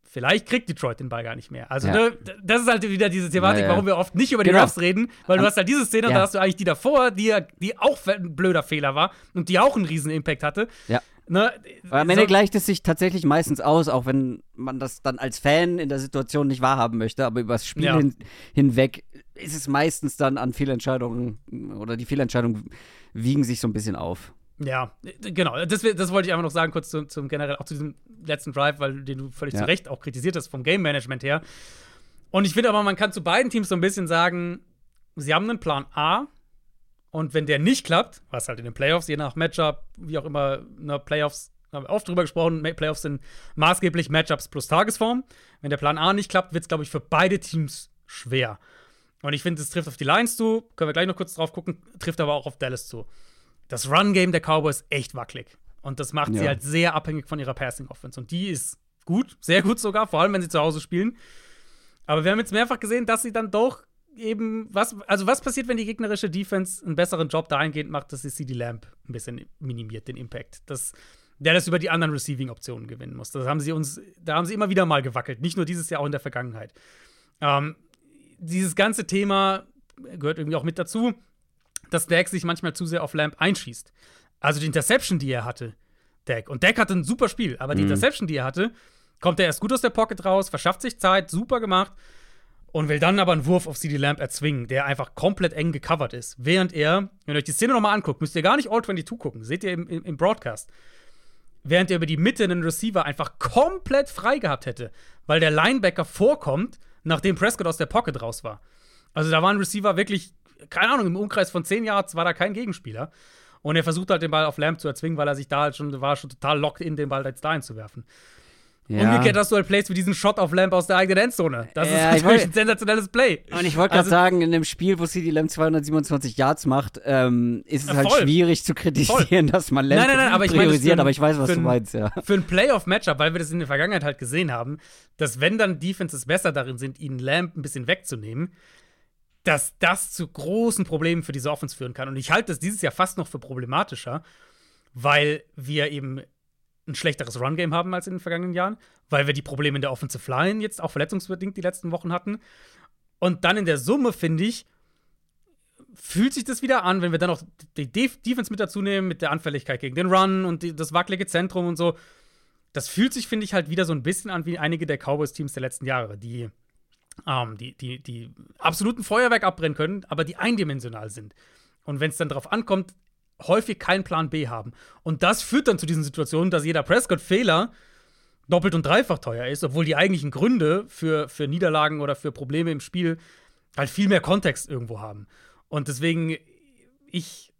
[SPEAKER 3] vielleicht kriegt Detroit den Ball gar nicht mehr. Also,
[SPEAKER 2] Ja.
[SPEAKER 3] ne, das ist halt wieder diese Thematik,
[SPEAKER 2] Ja, ja.
[SPEAKER 3] warum wir oft nicht über die
[SPEAKER 2] Genau.
[SPEAKER 3] Refs reden, weil du
[SPEAKER 2] Am-
[SPEAKER 3] hast halt diese Szene und da hast du eigentlich die davor, die, ja- die auch ein blöder Fehler war und die auch einen riesen Impact hatte.
[SPEAKER 2] Ja.
[SPEAKER 3] Ne,
[SPEAKER 2] Aber am Ende
[SPEAKER 3] so-
[SPEAKER 2] gleicht es sich tatsächlich meistens aus, auch wenn man das dann als Fan in der Situation nicht wahrhaben möchte. Aber übers Spiel
[SPEAKER 3] Ja.
[SPEAKER 2] hin, hinweg ist es meistens dann an Fehlentscheidungen oder die Fehlentscheidungen wiegen sich so ein bisschen auf.
[SPEAKER 3] Ja, genau. Das, das wollte ich einfach noch sagen, kurz zum, zum generell auch zu diesem letzten Drive, weil den du völlig
[SPEAKER 2] Ja.
[SPEAKER 3] zu Recht auch kritisiert hast vom Game Management her. Und ich finde aber, man kann zu beiden Teams so ein bisschen sagen, sie haben einen Plan A und wenn der nicht klappt, was halt in den Playoffs, je nach Matchup, wie auch immer, ne, Playoffs, haben wir oft drüber gesprochen, Playoffs sind maßgeblich Matchups plus Tagesform. Wenn der Plan A nicht klappt, wird es, glaube ich, für beide Teams schwer. Und ich finde, es trifft auf die Lions zu, können wir gleich noch kurz drauf gucken, trifft aber auch auf Dallas zu. Das Run-Game der Cowboys echt wackelig. Und das macht sie
[SPEAKER 2] Ja.
[SPEAKER 3] halt sehr abhängig von ihrer Passing-Offense. Und die ist gut, sehr gut sogar, vor allem wenn sie zu Hause spielen. Aber wir haben jetzt mehrfach gesehen, dass sie dann doch eben, was, also was passiert, wenn die gegnerische Defense einen besseren Job dahingehend macht, dass sie CD Lamp ein bisschen minimiert, den Impact. Dass der das über die anderen Receiving-Optionen gewinnen muss. Das haben sie uns, da haben sie immer wieder mal gewackelt. Nicht nur dieses Jahr, auch in der Vergangenheit. Ähm, dieses ganze Thema gehört irgendwie auch mit dazu, dass Dak sich manchmal zu sehr auf Lamp einschießt. Also die Interception, die er hatte, Dak. Und Dak hatte ein super Spiel, aber die Interception, die er hatte, kommt er erst gut aus der Pocket raus, verschafft sich Zeit, super gemacht und will dann aber einen Wurf auf CD Lamp erzwingen, der einfach komplett eng gecovert ist. Während er, wenn ihr euch die Szene nochmal anguckt, müsst ihr gar nicht All 22 gucken, seht ihr im, im, im Broadcast. Während er über die Mitte einen Receiver einfach komplett frei gehabt hätte, weil der Linebacker vorkommt, nachdem Prescott aus der Pocket raus war. Also da war ein Receiver wirklich, keine Ahnung, im Umkreis von 10 Yards war da kein Gegenspieler. Und er versucht halt den Ball auf Lamp zu erzwingen, weil er sich da halt schon, war schon total locked in, den Ball jetzt dahin zu werfen. Umgekehrt hast du halt Plays wie diesen Shot auf Lamp aus der eigenen Endzone. Das
[SPEAKER 2] Ja,
[SPEAKER 3] ist
[SPEAKER 2] ich
[SPEAKER 3] natürlich ein sensationelles Play.
[SPEAKER 2] Und ich wollte gerade
[SPEAKER 3] Also-
[SPEAKER 2] sagen, in dem Spiel, wo CD Lamb 227 Yards macht, ähm, ist es
[SPEAKER 3] Ja,
[SPEAKER 2] halt
[SPEAKER 3] voll.
[SPEAKER 2] schwierig zu kritisieren, dass man Lamb
[SPEAKER 3] Nein, nein, nein, aber ich
[SPEAKER 2] priorisiert,
[SPEAKER 3] für ein-
[SPEAKER 2] aber ich weiß, was du
[SPEAKER 3] ein-
[SPEAKER 2] meinst, ja.
[SPEAKER 3] Für ein Playoff-Matchup, weil wir das in der Vergangenheit halt gesehen haben, dass wenn dann Defenses besser darin sind, ihnen Lamp ein bisschen wegzunehmen, dass das zu großen Problemen für diese Offense führen kann. Und ich halte das dieses Jahr fast noch für problematischer, weil wir eben ein schlechteres Run-Game haben als in den vergangenen Jahren, weil wir die Probleme in der Offensive Line jetzt auch verletzungsbedingt die letzten Wochen hatten. Und dann in der Summe, finde ich, fühlt sich das wieder an, wenn wir dann auch die Def Defense mit dazu nehmen, mit der Anfälligkeit gegen den Run und die, das wackelige Zentrum und so. Das fühlt sich, finde ich, halt wieder so ein bisschen an wie einige der Cowboys-Teams der letzten Jahre, die, ähm, die, die, die absoluten Feuerwerk abbrennen können, aber die eindimensional sind. Und wenn es dann darauf ankommt, häufig keinen Plan B haben. Und das führt dann zu diesen Situationen, dass jeder Prescott-Fehler doppelt und dreifach teuer ist, obwohl die eigentlichen Gründe für, für Niederlagen oder für Probleme im Spiel halt viel mehr Kontext irgendwo haben. Und deswegen, ich,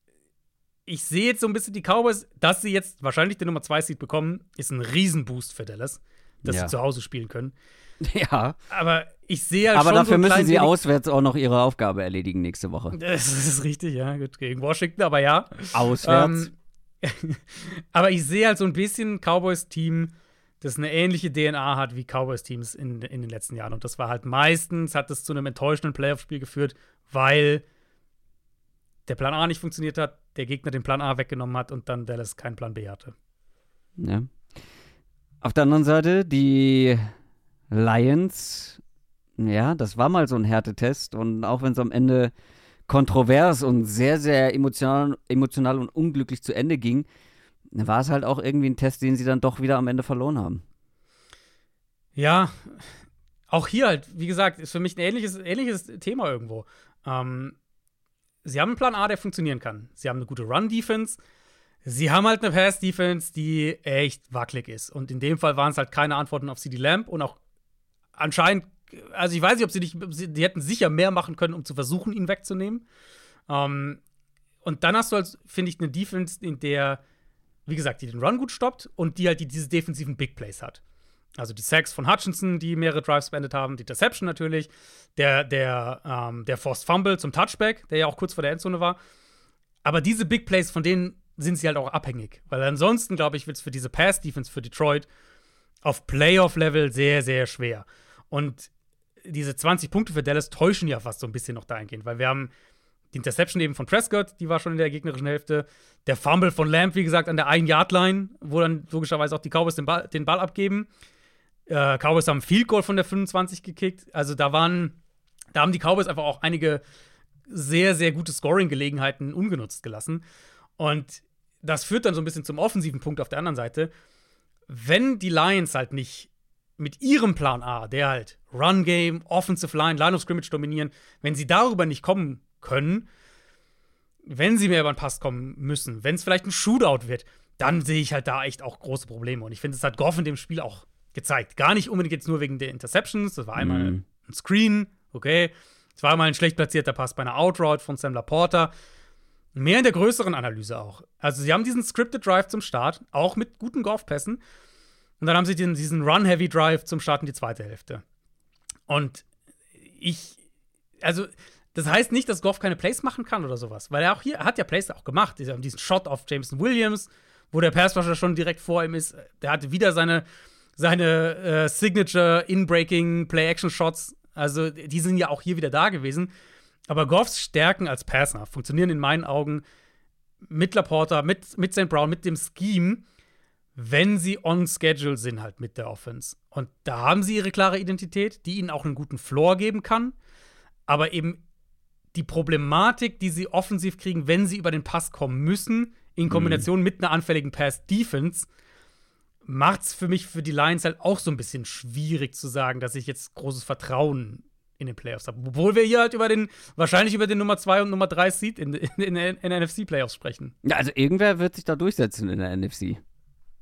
[SPEAKER 3] ich sehe jetzt so ein bisschen die Cowboys, dass sie jetzt wahrscheinlich den Nummer 2 Seed bekommen, ist ein Riesenboost für Dallas, dass
[SPEAKER 2] Ja.
[SPEAKER 3] sie zu Hause spielen können.
[SPEAKER 2] Ja,
[SPEAKER 3] Aber ich sehe halt
[SPEAKER 2] aber
[SPEAKER 3] schon
[SPEAKER 2] dafür
[SPEAKER 3] so
[SPEAKER 2] müssen sie auswärts auch noch ihre Aufgabe erledigen nächste Woche.
[SPEAKER 3] Das ist richtig, ja, gut, gegen Washington, aber ja.
[SPEAKER 2] Auswärts.
[SPEAKER 3] Ähm, aber ich sehe halt so ein bisschen Cowboys-Team, das eine ähnliche DNA hat wie Cowboys-Teams in, in den letzten Jahren. Und das war halt meistens, hat das zu einem enttäuschenden Playoff-Spiel geführt, weil der Plan A nicht funktioniert hat, der Gegner den Plan A weggenommen hat und dann Dallas keinen Plan B hatte.
[SPEAKER 2] Ja. Auf der anderen Seite, die Lions, ja, das war mal so ein Härtetest und auch wenn es am Ende kontrovers und sehr, sehr emotional, emotional und unglücklich zu Ende ging, war es halt auch irgendwie ein Test, den sie dann doch wieder am Ende verloren haben.
[SPEAKER 3] Ja, auch hier halt, wie gesagt, ist für mich ein ähnliches, ähnliches Thema irgendwo. Ähm, sie haben einen Plan A, der funktionieren kann. Sie haben eine gute Run-Defense. Sie haben halt eine Pass-Defense, die echt wackelig ist. Und in dem Fall waren es halt keine Antworten auf CD Lamp und auch anscheinend, also ich weiß nicht, ob sie nicht, die hätten sicher mehr machen können, um zu versuchen, ihn wegzunehmen. Ähm, und dann hast du halt, finde ich, eine Defense, in der, wie gesagt, die den Run gut stoppt und die halt die, diese defensiven Big Plays hat. Also die Sacks von Hutchinson, die mehrere Drives beendet haben, die Interception natürlich, der, der, ähm, der Forced Fumble zum Touchback, der ja auch kurz vor der Endzone war. Aber diese Big Plays, von denen sind sie halt auch abhängig. Weil ansonsten, glaube ich, wird es für diese Pass-Defense für Detroit auf Playoff-Level sehr, sehr schwer. Und diese 20 Punkte für Dallas täuschen ja fast so ein bisschen noch dahingehend, weil wir haben die Interception eben von Prescott, die war schon in der gegnerischen Hälfte. Der Fumble von Lamb, wie gesagt, an der 1-Yard-Line, wo dann logischerweise auch die Cowboys den Ball, den Ball abgeben. Äh, Cowboys haben Field Goal von der 25 gekickt. Also da waren, da haben die Cowboys einfach auch einige sehr, sehr gute Scoring-Gelegenheiten ungenutzt gelassen. Und das führt dann so ein bisschen zum offensiven Punkt auf der anderen Seite. Wenn die Lions halt nicht mit ihrem Plan A, der halt Run Game, Offensive Line, Line of Scrimmage dominieren, wenn sie darüber nicht kommen können, wenn sie mehr über den Pass kommen müssen, wenn es vielleicht ein Shootout wird, dann sehe ich halt da echt auch große Probleme. Und ich finde, das hat Goff in dem Spiel auch gezeigt. Gar nicht unbedingt jetzt nur wegen der Interceptions, das war einmal
[SPEAKER 2] Mhm.
[SPEAKER 3] ein Screen, okay. Es war einmal ein schlecht platzierter Pass bei einer Outroute von Sam Laporta. Mehr in der größeren Analyse auch. Also, sie haben diesen Scripted Drive zum Start, auch mit guten Golfpässen. Und dann haben sie den, diesen Run-Heavy Drive zum Start in die zweite Hälfte. Und ich, also, das heißt nicht, dass Goff keine Plays machen kann oder sowas, weil er auch hier, er hat ja Plays auch gemacht. Sie haben diesen Shot auf Jameson Williams, wo der Passrusher schon direkt vor ihm ist. Der hatte wieder seine, seine äh, Signature In-Breaking Play-Action-Shots. Also, die sind ja auch hier wieder da gewesen. Aber Goffs Stärken als Passer funktionieren in meinen Augen mit Laporta, mit, mit St. Brown, mit dem Scheme, wenn sie on schedule sind, halt mit der Offense. Und da haben sie ihre klare Identität, die ihnen auch einen guten Floor geben kann. Aber eben die Problematik, die sie offensiv kriegen, wenn sie über den Pass kommen müssen, in Kombination mit einer anfälligen Pass-Defense, macht es für mich für die Lions halt auch so ein bisschen schwierig zu sagen, dass ich jetzt großes Vertrauen in den Playoffs habe. Obwohl wir hier halt über den, wahrscheinlich über den Nummer 2 und Nummer 3 Seed in, in, in, in den NFC-Playoffs sprechen.
[SPEAKER 2] Ja, also irgendwer wird sich da durchsetzen in der NFC.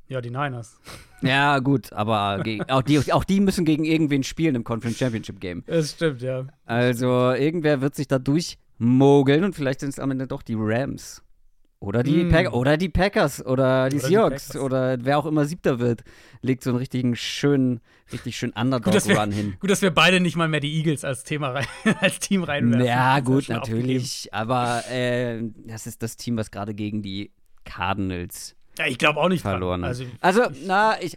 [SPEAKER 3] Ja, die Niners.
[SPEAKER 2] Ja, gut, aber auch, die, auch die müssen gegen irgendwen spielen im Conference Championship Game.
[SPEAKER 3] Das stimmt, ja.
[SPEAKER 2] Also irgendwer wird sich da durchmogeln und vielleicht sind es am Ende doch die Rams. Oder die,
[SPEAKER 3] Mm.
[SPEAKER 2] Pack oder die Packers oder die
[SPEAKER 3] Oder die
[SPEAKER 2] Seahawks
[SPEAKER 3] Packers.
[SPEAKER 2] oder wer auch immer Siebter wird, legt so einen richtigen schönen, richtig schönen Underdog-Run hin.
[SPEAKER 3] gut, dass wir beide nicht mal mehr die Eagles als Thema rein, als Team reinwerfen.
[SPEAKER 2] Ja, gut, natürlich. Aber äh, das ist das Team, was gerade gegen die Cardinals.
[SPEAKER 3] Ja, ich glaube auch nicht
[SPEAKER 2] verloren
[SPEAKER 3] dran. Also,
[SPEAKER 2] Also, na, ich.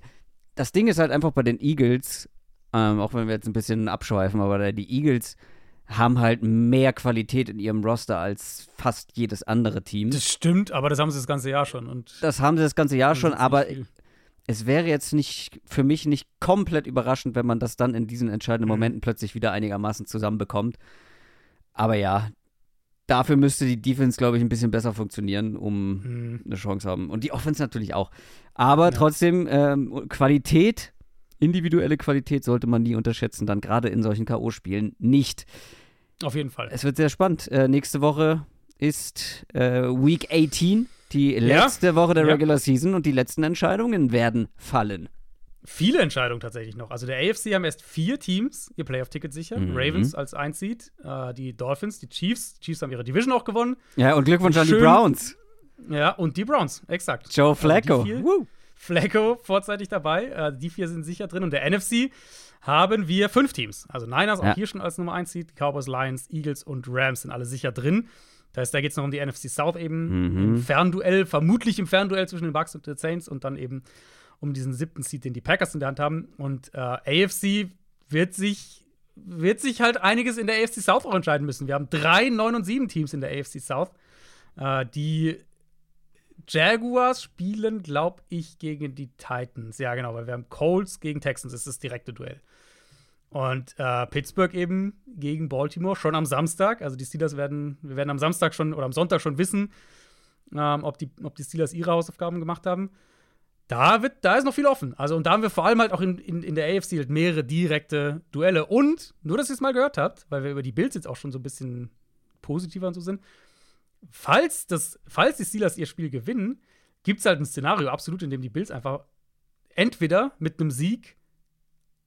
[SPEAKER 2] Das Ding ist halt einfach bei den Eagles, ähm, auch wenn wir jetzt ein bisschen abschweifen, aber die Eagles haben halt mehr Qualität in ihrem Roster als fast jedes andere Team.
[SPEAKER 3] das stimmt, aber das haben sie das ganze Jahr schon. Und
[SPEAKER 2] Das haben sie das ganze Jahr schon, aber
[SPEAKER 3] viel.
[SPEAKER 2] es wäre jetzt nicht für mich nicht komplett überraschend, wenn man das dann in diesen entscheidenden
[SPEAKER 3] Mhm.
[SPEAKER 2] Momenten plötzlich wieder einigermaßen zusammenbekommt. Aber ja, dafür müsste die Defense, glaube ich, ein bisschen besser funktionieren, um
[SPEAKER 3] Hm.
[SPEAKER 2] eine Chance haben. Und die Offense natürlich auch. Aber
[SPEAKER 3] Ja.
[SPEAKER 2] trotzdem, ähm, Qualität, individuelle Qualität sollte man nie unterschätzen, dann gerade in solchen K.O.-Spielen nicht.
[SPEAKER 3] Auf jeden Fall.
[SPEAKER 2] Es wird sehr spannend. Äh, nächste Woche ist äh, Week 18, die
[SPEAKER 3] Ja.
[SPEAKER 2] letzte Woche der
[SPEAKER 3] Ja.
[SPEAKER 2] Regular Season und die letzten Entscheidungen werden fallen.
[SPEAKER 3] Viele Entscheidungen tatsächlich noch. Also der AFC haben erst vier Teams ihr Playoff-Ticket sicher.
[SPEAKER 2] Mhm.
[SPEAKER 3] Ravens als Einseed, äh, die Dolphins, die Chiefs. Die Chiefs haben ihre Division auch gewonnen.
[SPEAKER 2] Ja, und Glückwunsch an die. Browns.
[SPEAKER 3] Ja, und die Browns, exakt.
[SPEAKER 2] Joe Flacco.
[SPEAKER 3] Also. Flacco vorzeitig dabei. Äh, die vier sind sicher drin. Und der NFC haben wir fünf Teams. Also Niners
[SPEAKER 2] Ja.
[SPEAKER 3] auch hier schon als Nummer 1 Seed. Cowboys, Lions, Eagles und Rams sind alle sicher drin. Das heißt, da geht es noch um die NFC South eben.
[SPEAKER 2] Mhm.
[SPEAKER 3] Im Fernduell, vermutlich im Fernduell zwischen den Bucks und den Saints und dann eben um diesen siebten Seed, den die Packers in der Hand haben. Und äh, AFC wird sich, wird sich halt einiges in der AFC South auch entscheiden müssen. Wir haben drei 9 und 7 Teams in der AFC South. Äh, die Jaguars spielen, glaube ich, gegen die Titans. Ja, genau, weil wir haben Colts gegen Texans. Das ist das direkte Duell. Und äh, Pittsburgh eben gegen Baltimore schon am Samstag. Also die Steelers werden, wir werden am Samstag schon oder am Sonntag schon wissen, ähm, ob, die, ob die Steelers ihre Hausaufgaben gemacht haben. Da, wird, da ist noch viel offen. Also, und da haben wir vor allem halt auch in, in, in der AFC halt mehrere direkte Duelle. Und, nur dass ihr es mal gehört habt, weil wir über die Bills jetzt auch schon so ein bisschen positiver und so sind, falls, das, falls die Steelers ihr Spiel gewinnen, gibt es halt ein Szenario absolut, in dem die Bills einfach entweder mit einem Sieg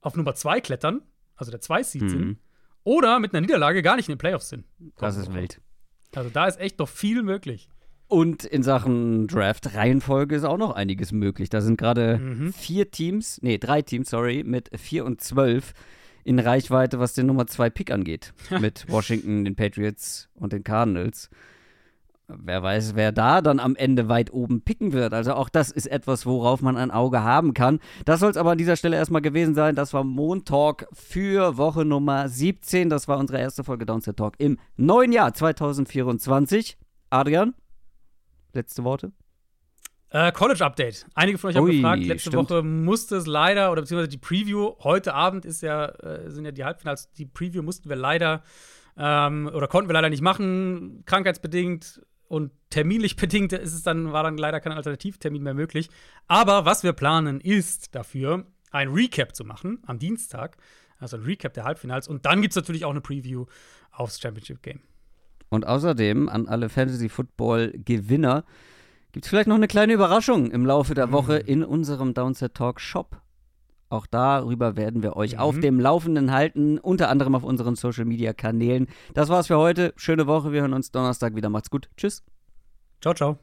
[SPEAKER 3] auf Nummer 2 klettern, also der 2 Seed
[SPEAKER 2] Mhm.
[SPEAKER 3] sind, oder mit einer Niederlage gar nicht in den Playoffs sind.
[SPEAKER 2] Das ist wild.
[SPEAKER 3] Also da ist echt noch viel möglich.
[SPEAKER 2] Und in Sachen Draft-Reihenfolge ist auch noch einiges möglich. Da sind gerade
[SPEAKER 3] Mhm.
[SPEAKER 2] vier Teams, nee, drei Teams, sorry, mit 4 und 12 in Reichweite, was den Nummer 2 Pick angeht. mit Washington, den Patriots und den Cardinals. Wer weiß, wer da dann am Ende weit oben picken wird. Also auch das ist etwas, worauf man ein Auge haben kann. Das soll es aber an dieser Stelle erstmal gewesen sein. Das war Montalk für Woche Nummer 17. Das war unsere erste Folge Downset Talk im neuen Jahr 2024. Adrian, letzte Worte?
[SPEAKER 3] Äh, College Update. Einige von euch haben
[SPEAKER 2] Ui,
[SPEAKER 3] gefragt, letzte
[SPEAKER 2] stimmt.
[SPEAKER 3] Woche musste es leider, oder beziehungsweise die Preview, heute Abend ist ja, äh, sind ja die Halbfinals, die Preview mussten wir leider ähm, oder konnten wir leider nicht machen, krankheitsbedingt und terminlich bedingt ist es dann, war dann leider kein Alternativtermin mehr möglich. Aber was wir planen, ist dafür, ein Recap zu machen am Dienstag. Also ein Recap der Halbfinals. Und dann gibt es natürlich auch eine Preview aufs Championship Game.
[SPEAKER 2] Und außerdem an alle Fantasy-Football-Gewinner gibt es vielleicht noch eine kleine Überraschung im Laufe der Woche in unserem Downset Talk Shop. Auch darüber werden wir euch
[SPEAKER 3] Mhm.
[SPEAKER 2] auf dem Laufenden halten, unter anderem auf unseren Social-Media-Kanälen. Das war's für heute. Schöne Woche. Wir hören uns Donnerstag wieder. Macht's gut. Tschüss.
[SPEAKER 3] Ciao, ciao.